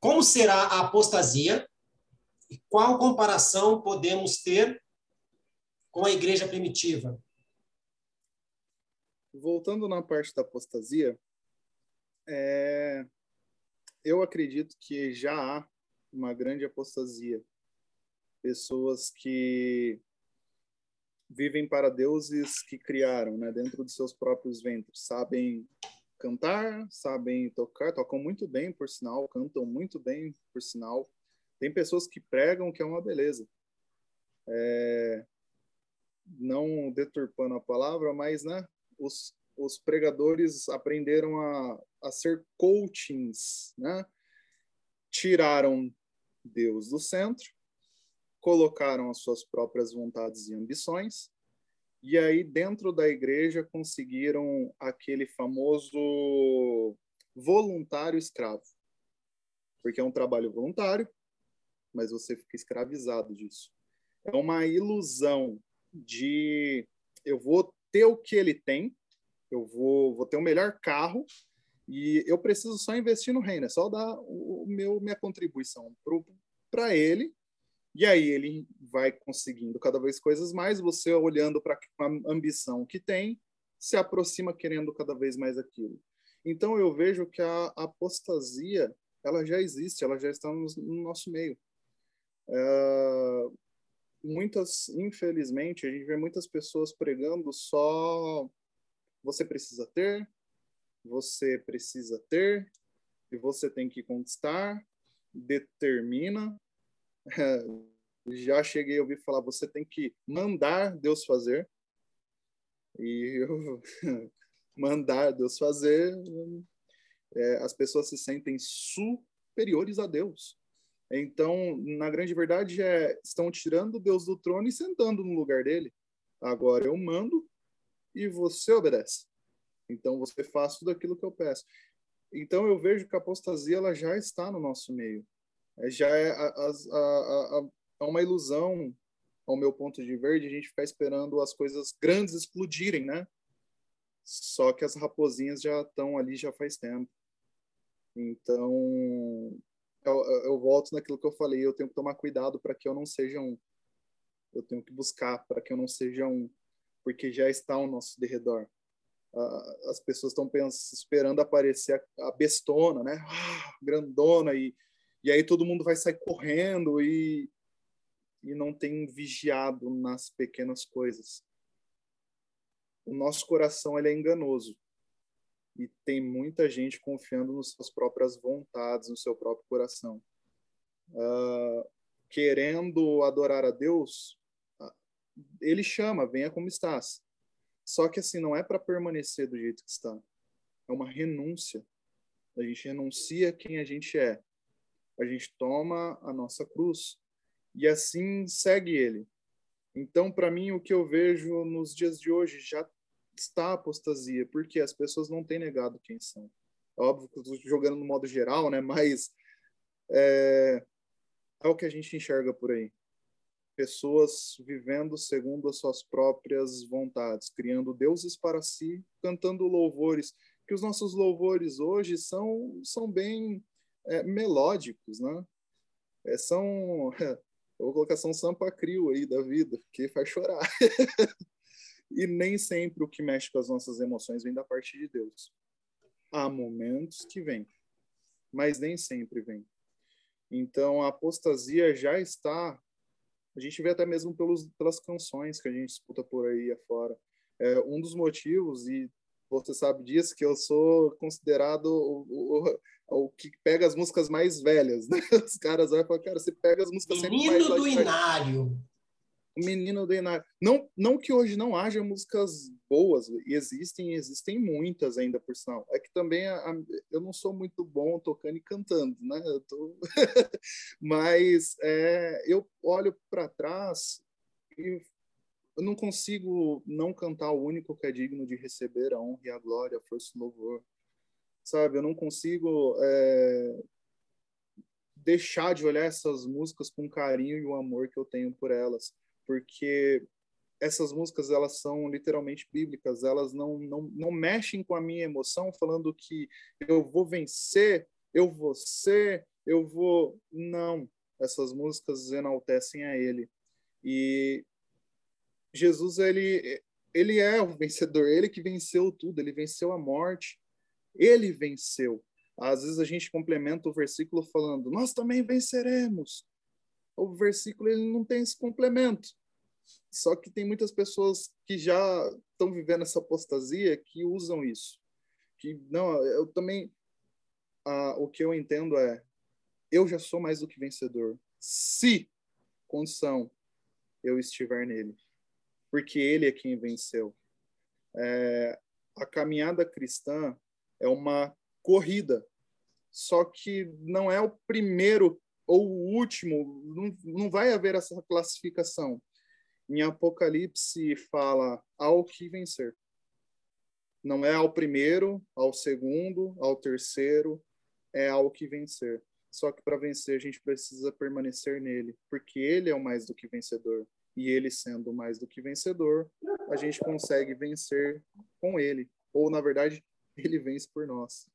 Como será a apostasia e qual comparação podemos ter com a igreja primitiva? Voltando na parte da apostasia, é... eu acredito que já há uma grande apostasia. Pessoas que vivem para deuses que criaram, né, dentro de seus próprios ventres, sabem cantar, sabem tocar, tocam muito bem, por sinal, cantam muito bem, por sinal. Tem pessoas que pregam que é uma beleza. É, não deturpando a palavra, mas né, os, os pregadores aprenderam a, a ser coachings, né? Tiraram Deus do centro, colocaram as suas próprias vontades e ambições, e aí dentro da igreja conseguiram aquele famoso voluntário escravo, porque é um trabalho voluntário, mas você fica escravizado disso. É uma ilusão de eu vou ter o que ele tem, eu vou, vou ter o melhor carro e eu preciso só investir no reino, é só dar o, meu minha contribuição para ele e aí ele vai conseguindo cada vez coisas mais, você olhando para a ambição que tem, se aproxima querendo cada vez mais aquilo. Então eu vejo que a apostasia ela já existe, ela já está no, no nosso meio. É, muitas, infelizmente, a gente vê muitas pessoas pregando só você precisa ter, você precisa ter, e você tem que conquistar, determina. Já cheguei a ouvir falar, você tem que mandar Deus fazer. E eu, mandar Deus fazer, é, as pessoas se sentem superiores a Deus. Então, na grande verdade, é, estão tirando Deus do trono e sentando no lugar dele. Agora eu mando e você obedece. Então você faz tudo aquilo que eu peço. Então eu vejo que a apostasia ela já está no nosso meio. É, já é a, a, a, a, uma ilusão, ao meu ponto de ver, de a gente ficar esperando as coisas grandes explodirem, né? Só que as raposinhas já estão ali já faz tempo. Então, eu, eu, volto naquilo que eu falei, eu tenho que tomar cuidado para que eu não seja um. Eu tenho que buscar para que eu não seja um, porque já está ao nosso derredor. Uh, as pessoas estão esperando aparecer a, a bestona, né? Ah, grandona, e, e aí todo mundo vai sair correndo e, e não tem vigiado nas pequenas coisas. O nosso coração ele é enganoso e tem muita gente confiando nas suas próprias vontades, no seu próprio coração. Uh, querendo adorar a Deus, uh, ele chama, venha como estás. Só que assim, não é para permanecer do jeito que está. É uma renúncia. A gente renuncia quem a gente é. A gente toma a nossa cruz e assim segue ele. Então, para mim, o que eu vejo nos dias de hoje já está apostasia, porque as pessoas não têm negado quem são. É óbvio que estou jogando no modo geral, né? Mas é, é o que a gente enxerga por aí. Pessoas vivendo segundo as suas próprias vontades, criando deuses para si, cantando louvores, que os nossos louvores hoje são, são bem é, melódicos, né? É, são, eu vou colocar são sampa crio aí da vida, que faz chorar. E nem sempre o que mexe com as nossas emoções vem da parte de Deus. Há momentos que vem, mas nem sempre vem. Então a apostasia já está. A gente vê até mesmo pelos, pelas canções que a gente escuta por aí afora. É, um dos motivos, e você sabe disso, que eu sou considerado o, o, o que pega as músicas mais velhas. Né? Os caras vão falar, cara, você pega as músicas Menino sempre mais do Inário o menino do Inário. Não, não que hoje não haja músicas boas, e existem, existem muitas ainda, por sinal. É que também a, a, eu não sou muito bom tocando e cantando, né? Eu tô... Mas é, eu olho para trás e eu não consigo não cantar o único que é digno de receber a honra e a glória, a força e o louvor. Sabe, eu não consigo é, deixar de olhar essas músicas com carinho e o amor que eu tenho por elas porque essas músicas elas são literalmente bíblicas, elas não, não, não mexem com a minha emoção falando que eu vou vencer, eu vou ser, eu vou. Não, essas músicas enaltecem a Ele. E Jesus, ele, ele é o vencedor, ele que venceu tudo, ele venceu a morte, ele venceu. Às vezes a gente complementa o versículo falando, nós também venceremos o versículo ele não tem esse complemento. Só que tem muitas pessoas que já estão vivendo essa apostasia que usam isso. Que não, eu também ah, o que eu entendo é eu já sou mais do que vencedor. Se condição eu estiver nele, porque ele é quem venceu. É, a caminhada cristã é uma corrida, só que não é o primeiro ou o último, não, não vai haver essa classificação. Em Apocalipse fala ao que vencer. Não é ao primeiro, ao segundo, ao terceiro, é ao que vencer. Só que para vencer a gente precisa permanecer nele, porque ele é o mais do que vencedor. E ele sendo mais do que vencedor, a gente consegue vencer com ele. Ou, na verdade, ele vence por nós.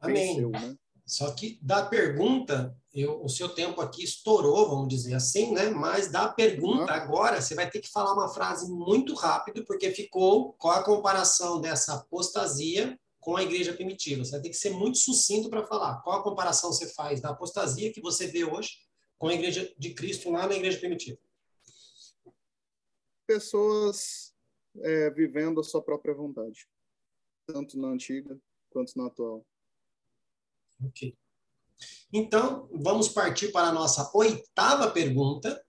Amém. Venceu, né? Só que da pergunta, eu, o seu tempo aqui estourou, vamos dizer assim, né? Mas da pergunta agora, você vai ter que falar uma frase muito rápido, porque ficou qual a comparação dessa apostasia com a igreja primitiva. Você vai ter que ser muito sucinto para falar. Qual a comparação você faz da apostasia que você vê hoje com a igreja de Cristo lá na igreja primitiva? Pessoas é, vivendo a sua própria vontade, tanto na antiga quanto na atual. Ok. Então, vamos partir para a nossa oitava pergunta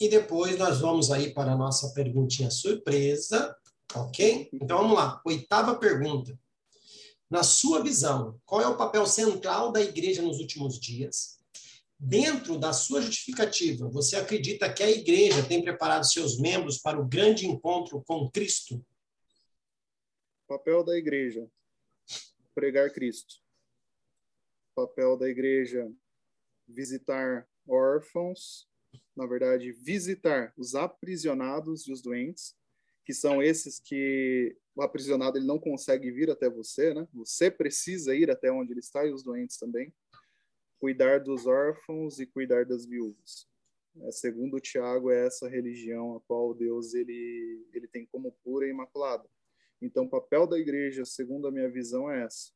e depois nós vamos aí para a nossa perguntinha surpresa, ok? Então vamos lá, oitava pergunta. Na sua visão, qual é o papel central da igreja nos últimos dias? Dentro da sua justificativa, você acredita que a igreja tem preparado seus membros para o grande encontro com Cristo? Papel da igreja: pregar Cristo papel da igreja visitar órfãos, na verdade, visitar os aprisionados e os doentes, que são esses que o aprisionado ele não consegue vir até você, né? Você precisa ir até onde ele está e os doentes também. Cuidar dos órfãos e cuidar das viúvas. É, segundo Tiago, é essa religião a qual Deus ele ele tem como pura e imaculada. Então, o papel da igreja, segundo a minha visão, é essa.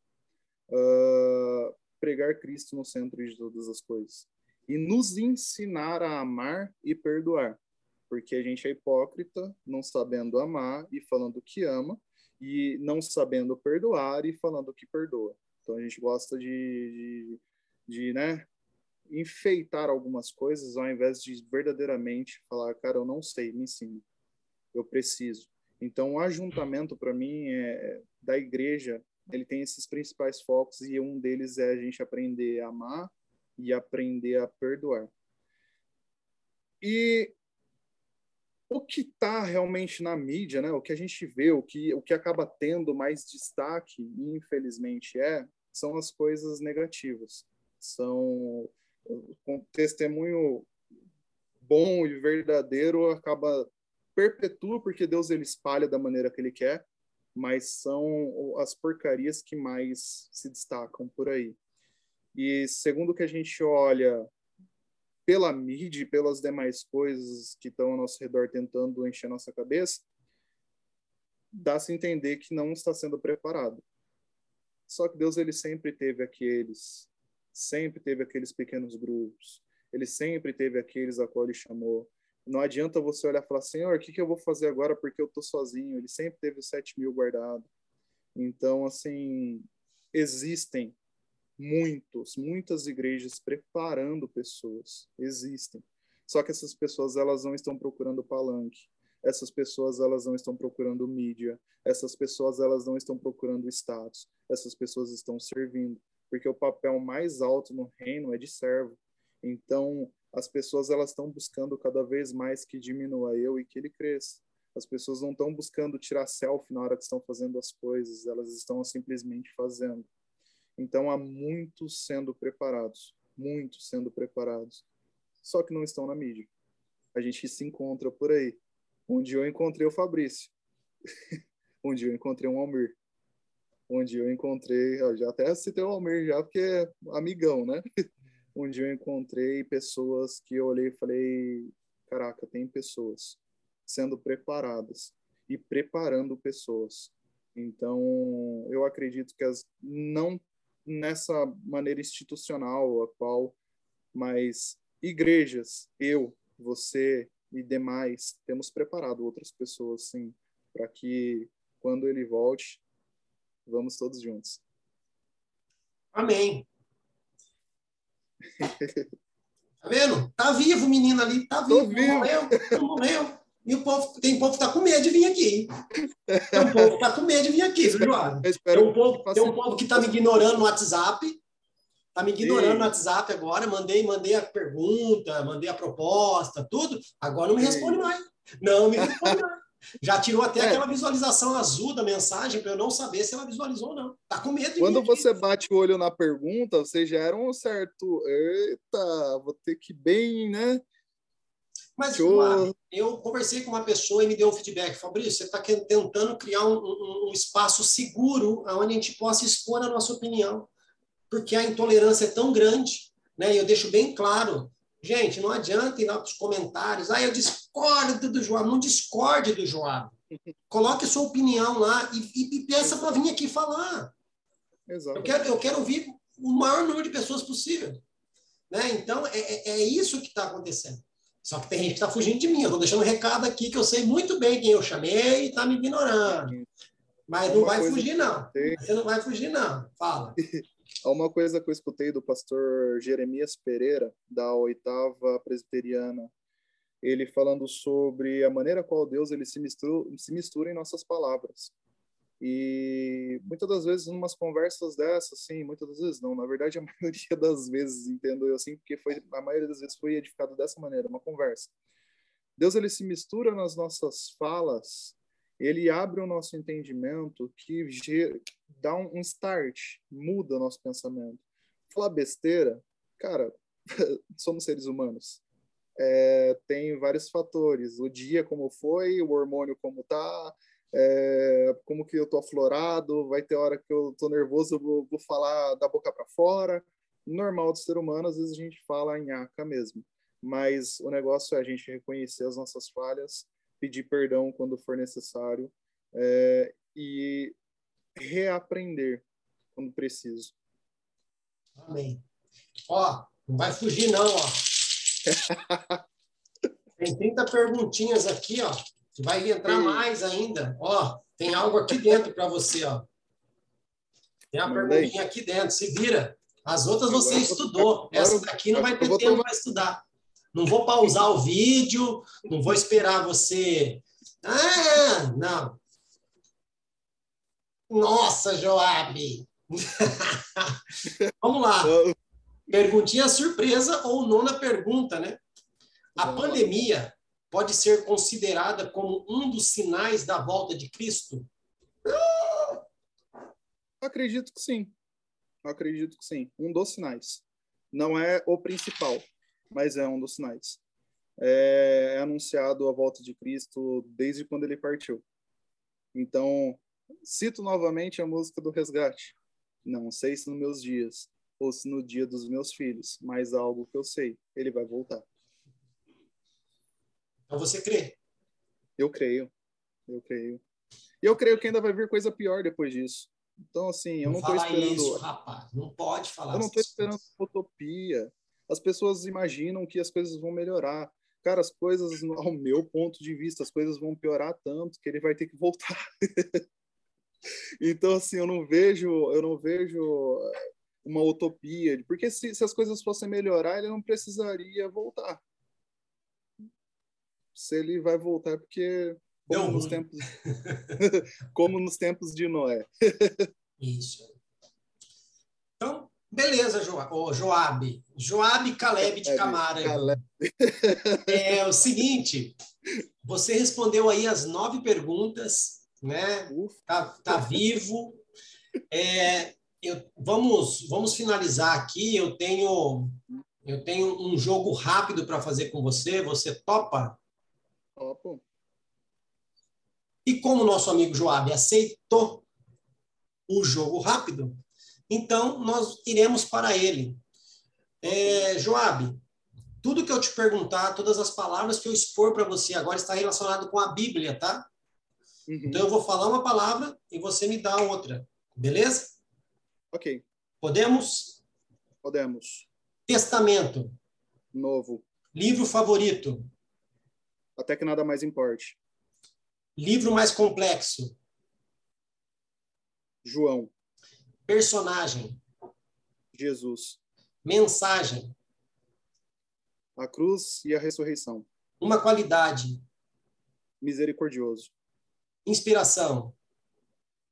Uh, pregar Cristo no centro de todas as coisas e nos ensinar a amar e perdoar, porque a gente é hipócrita, não sabendo amar e falando que ama, e não sabendo perdoar e falando que perdoa. Então a gente gosta de, de, de né, enfeitar algumas coisas ao invés de verdadeiramente falar, cara, eu não sei, me ensine, eu preciso. Então o ajuntamento para mim é da igreja ele tem esses principais focos e um deles é a gente aprender a amar e aprender a perdoar. E o que está realmente na mídia, né? O que a gente vê, o que o que acaba tendo mais destaque, infelizmente é, são as coisas negativas. São um testemunho bom e verdadeiro acaba perpetua porque Deus ele espalha da maneira que ele quer mas são as porcarias que mais se destacam por aí. E segundo o que a gente olha pela mídia e pelas demais coisas que estão ao nosso redor tentando encher nossa cabeça, dá-se entender que não está sendo preparado. Só que Deus ele sempre teve aqueles, sempre teve aqueles pequenos grupos, ele sempre teve aqueles a qual ele chamou, não adianta você olhar e falar, Senhor, o que, que eu vou fazer agora porque eu tô sozinho? Ele sempre teve os sete mil guardado. Então, assim, existem muitos, muitas igrejas preparando pessoas. Existem. Só que essas pessoas, elas não estão procurando palanque. Essas pessoas, elas não estão procurando mídia. Essas pessoas, elas não estão procurando status. Essas pessoas estão servindo. Porque o papel mais alto no reino é de servo. Então, as pessoas elas estão buscando cada vez mais que diminua eu e que ele cresça. As pessoas não estão buscando tirar selfie na hora que estão fazendo as coisas, elas estão simplesmente fazendo. Então há muitos sendo preparados, muitos sendo preparados, só que não estão na mídia. A gente se encontra por aí. Um dia eu encontrei o Fabrício, um dia eu encontrei um Almir, um dia eu encontrei, eu já até citei o Almir já porque é amigão, né? onde eu encontrei pessoas que eu olhei e falei: caraca, tem pessoas sendo preparadas e preparando pessoas. Então, eu acredito que as, não nessa maneira institucional, a qual, mas igrejas, eu, você e demais, temos preparado outras pessoas, sim, para que quando ele volte, vamos todos juntos. Amém. Tá vendo? Tá vivo o menino ali, tá vivo. vivo. Não morreu, não morreu. E o povo, tem povo que tá com medo de vir aqui. Tem um povo que tá com medo de vir aqui, viu, João? Tem um povo, tem um povo que tá me ignorando no WhatsApp. Tá me ignorando no WhatsApp agora, mandei, mandei a pergunta, mandei a proposta, tudo. Agora não me responde mais. Não me responde mais. Já tirou até é. aquela visualização azul da mensagem para eu não saber se ela visualizou ou não. Tá com medo de Quando você bate o olho na pergunta, você gera um certo. Eita, vou ter que bem, né? Mas eu... eu conversei com uma pessoa e me deu um feedback. Fabrício, você está tentando criar um, um, um espaço seguro onde a gente possa expor a nossa opinião porque a intolerância é tão grande, né? E eu deixo bem claro, gente, não adianta ir lá para os comentários, ah, eu discordo do Joab, não discorde do Joab. Coloque a sua opinião lá e, e, e peça para vir aqui falar. Exato. Eu quero, eu quero ouvir o maior número de pessoas possível. Né? Então, é, é, é isso que está acontecendo. Só que tem gente que está fugindo de mim. Eu estou deixando um recado aqui que eu sei muito bem quem eu chamei e está me ignorando. Mas não vai fugir, não. Você não vai fugir, não. Fala. Uma coisa que eu escutei do pastor Jeremias Pereira, da oitava presbiteriana, ele falando sobre a maneira qual Deus ele se mistura, se mistura em nossas palavras. E muitas das vezes, umas conversas dessas, sim, muitas das vezes não. Na verdade, a maioria das vezes, entendo eu assim, porque foi, a maioria das vezes foi edificado dessa maneira, uma conversa. Deus ele se mistura nas nossas falas ele abre o nosso entendimento que dá um start, muda o nosso pensamento. Falar besteira, cara, somos seres humanos. É, tem vários fatores. O dia como foi, o hormônio como tá, é, como que eu tô aflorado, vai ter hora que eu tô nervoso, eu vou, vou falar da boca para fora. Normal do ser humano, às vezes a gente fala em aca mesmo. Mas o negócio é a gente reconhecer as nossas falhas pedir perdão quando for necessário é, e reaprender quando preciso. Amém. Ó, não vai fugir não, ó. Tem 30 perguntinhas aqui, ó. Vai entrar mais ainda. Ó, tem algo aqui dentro para você, ó. Tem uma perguntinha aqui dentro. Se vira. As outras você estudou. Essa daqui não vai ter tempo para estudar. Não vou pausar o vídeo, não vou esperar você. Ah, não. Nossa, Joab! Vamos lá. Perguntinha surpresa ou nona pergunta, né? A pandemia pode ser considerada como um dos sinais da volta de Cristo? Acredito que sim. Acredito que sim. Um dos sinais. Não é o principal mas é um dos sinais. É, é anunciado a volta de Cristo desde quando ele partiu. Então, cito novamente a música do resgate. Não sei se nos meus dias ou se no dia dos meus filhos, mas algo que eu sei, ele vai voltar. Então você crê? Eu creio. Eu creio. E eu creio que ainda vai vir coisa pior depois disso. Então, assim, eu não estou esperando. Isso, rapaz. Não pode falar Eu não estou esperando utopia as pessoas imaginam que as coisas vão melhorar. Cara, as coisas, ao meu ponto de vista, as coisas vão piorar tanto que ele vai ter que voltar. então, assim, eu não vejo, eu não vejo uma utopia, porque se, se as coisas fossem melhorar, ele não precisaria voltar. Se ele vai voltar, é porque como nos tempos como nos tempos de Noé. Isso. Então, Beleza, Joab. Oh, Joab. Joab Caleb de Camara. É o seguinte, você respondeu aí as nove perguntas, né? Tá, tá vivo. É, eu, vamos, vamos finalizar aqui. Eu tenho, eu tenho um jogo rápido para fazer com você. Você topa? Topo. E como nosso amigo Joab aceitou o jogo rápido, então, nós iremos para ele. É, Joab, tudo que eu te perguntar, todas as palavras que eu expor para você agora está relacionado com a Bíblia, tá? Uhum. Então, eu vou falar uma palavra e você me dá outra. Beleza? Ok. Podemos? Podemos. Testamento. Novo. Livro favorito. Até que nada mais importe. Livro mais complexo. João. Personagem. Jesus. Mensagem. A cruz e a ressurreição. Uma qualidade. Misericordioso. Inspiração.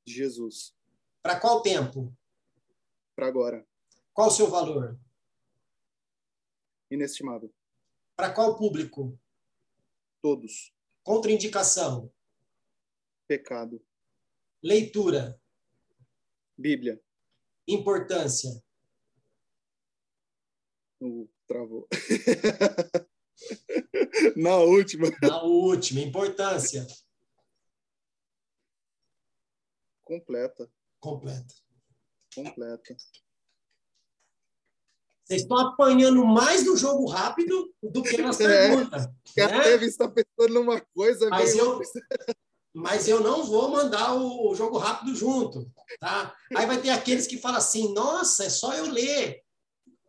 Jesus. Para qual tempo? Agora. Qual o seu valor? Inestimável. Para qual público? Todos. Contraindicação? Pecado. Leitura? Bíblia. Importância? Uh, travou. Na última. Na última. Importância? Completa. Completa. Completa. Vocês estão apanhando mais do jogo rápido do que nas É. perguntas. Já né? deve estar pensando numa coisa Mas eu, mas eu não vou mandar o, o jogo rápido junto, tá? Aí vai ter aqueles que falam assim, nossa, é só eu ler,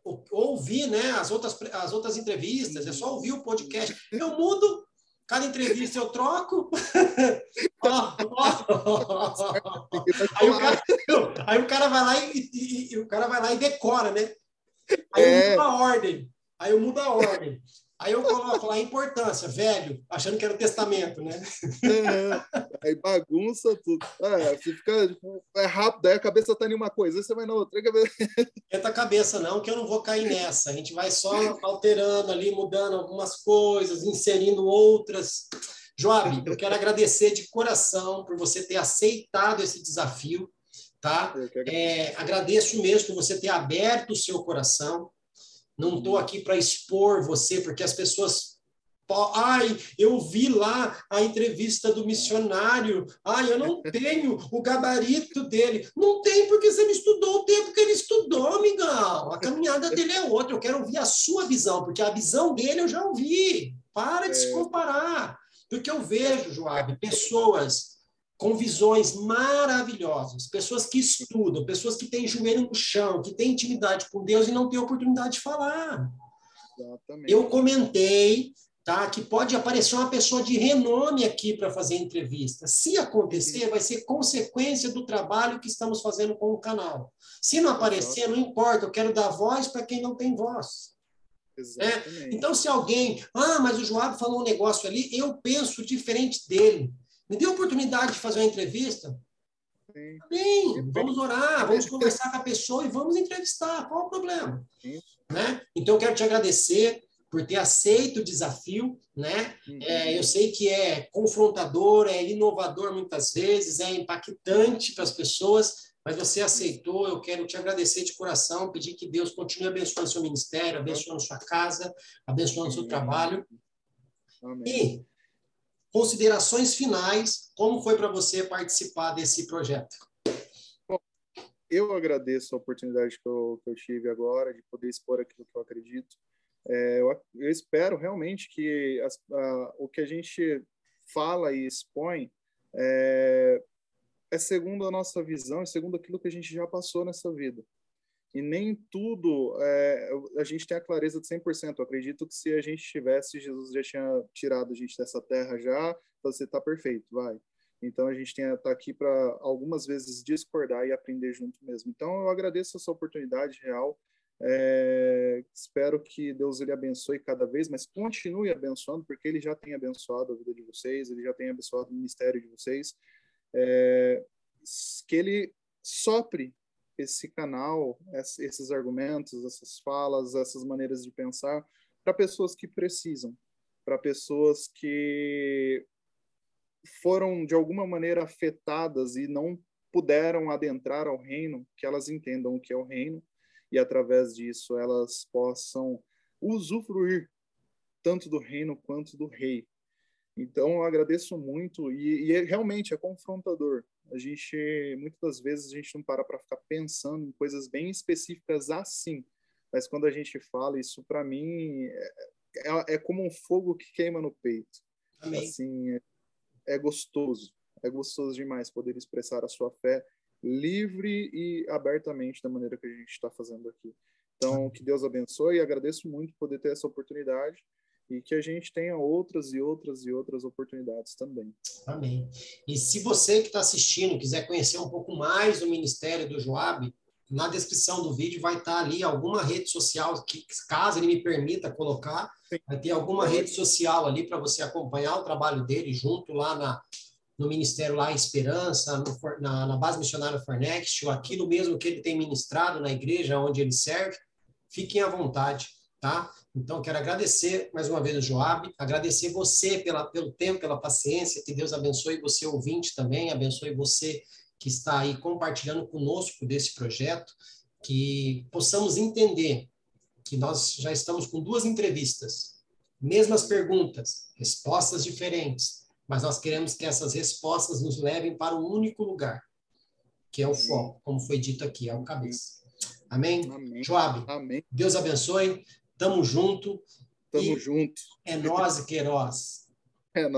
ou- ouvir, né, as outras, as outras entrevistas, é só ouvir o podcast. Eu mudo, cada entrevista eu troco. Aí o, cara, aí o cara vai lá e, e- e- o cara vai lá e decora, né? Aí eu É. mudo a ordem. Aí eu mudo a ordem. Aí eu coloco lá a importância, velho, achando que era o testamento, né? Aí bagunça tudo. É, você fica é rápido, aí a cabeça tá em uma coisa, aí você vai na outra. cabeça- Esquenta a cabeça, não, que eu não vou cair nessa. A gente vai só alterando ali, mudando algumas coisas, inserindo outras. Joab, eu quero agradecer de coração por você ter aceitado esse desafio, tá? É, agradeço mesmo por você ter aberto o seu coração. Não estou aqui para expor você, porque as pessoas. Ai, eu vi lá a entrevista do missionário. Ai, eu não tenho o gabarito dele. Não tem, porque você não estudou o tempo que ele estudou, amigão. A caminhada dele é outra. Eu quero ouvir a sua visão, porque a visão dele eu já ouvi. Para de se É. comparar. Porque eu vejo, Joab, pessoas com visões maravilhosas, pessoas que estudam, pessoas que têm joelho no chão, que têm intimidade com Deus e não têm oportunidade de falar. Exatamente. Eu comentei, tá, que pode aparecer uma pessoa de renome aqui para fazer entrevista. Se acontecer, vai ser consequência do trabalho que estamos fazendo com o canal. Se não aparecer, não importa, eu quero dar voz para quem não tem voz. Exatamente. Então, se alguém, ah, mas o Joab falou um negócio ali, eu penso diferente dele. Me dê a oportunidade de fazer uma entrevista? Sim, Bem, vamos orar, vamos conversar com a pessoa e vamos entrevistar. Qual o problema? Né? Então, eu quero te agradecer por ter aceito o desafio. Né? Uhum. É, eu sei que é confrontador, é inovador muitas vezes, é impactante para as pessoas, mas você aceitou. Eu quero te agradecer de coração, pedir que Deus continue abençoando seu ministério, abençoando sua casa, abençoando seu trabalho. Amém. E considerações finais, como foi para você participar desse projeto? eu agradeço a oportunidade que eu, que eu tive agora de poder expor aquilo que eu acredito. É, eu, eu espero realmente que as- a- o que a gente fala e expõe é, é segundo a nossa visão, é segundo aquilo que a gente já passou nessa vida. E nem tudo é, a gente tem a clareza de 100%. Eu acredito que se a gente tivesse, Jesus já tinha tirado a gente dessa terra já, você está perfeito, vai. Então a gente tem tá aqui para algumas vezes discordar e aprender junto mesmo. Então eu agradeço essa oportunidade real. É, espero que Deus ele abençoe cada vez, mas continue abençoando, porque Ele já tem abençoado a vida de vocês, Ele já tem abençoado o ministério de vocês. É, que Ele sopre esse canal, ess- esses argumentos, essas falas, essas maneiras de pensar para pessoas que precisam, para pessoas que foram de alguma maneira afetadas e não puderam adentrar ao reino, que elas entendam o que é o reino e através disso elas possam usufruir tanto do reino quanto do rei. Então eu agradeço muito e, e é, realmente é confrontador. A gente muitas das vezes a gente não para para ficar pensando em coisas bem específicas assim, mas quando a gente fala isso para mim é, é, é como um fogo que queima no peito. Amém. Assim, é, é gostoso, é gostoso demais poder expressar a sua fé livre e abertamente da maneira que a gente está fazendo aqui. Então, que Deus abençoe e agradeço muito poder ter essa oportunidade e que a gente tenha outras e outras e outras oportunidades também. Amém. E se você que está assistindo quiser conhecer um pouco mais do Ministério do Joab, na descrição do vídeo vai estar ali alguma rede social que, caso ele me permita colocar, vai ter alguma rede social ali para você acompanhar o trabalho dele junto lá na no ministério lá Esperança, no, na, na, base missionária Fornext, ou aquilo mesmo que ele tem ministrado na igreja onde ele serve, fiquem à vontade, tá? Então, quero agradecer mais uma vez o Joab, agradecer você pela, pelo tempo, pela paciência, que Deus abençoe você, ouvinte também, abençoe você que está aí compartilhando conosco desse projeto, que possamos entender que nós já estamos com duas entrevistas, mesmas perguntas, respostas diferentes, mas nós queremos que essas respostas nos levem para um único lugar, que é o foco, como foi dito aqui, é o cabeça. Amém? Amém. Joab, Amém. Deus abençoe, tamo junto. Tamo junto. É nós e Queiroz.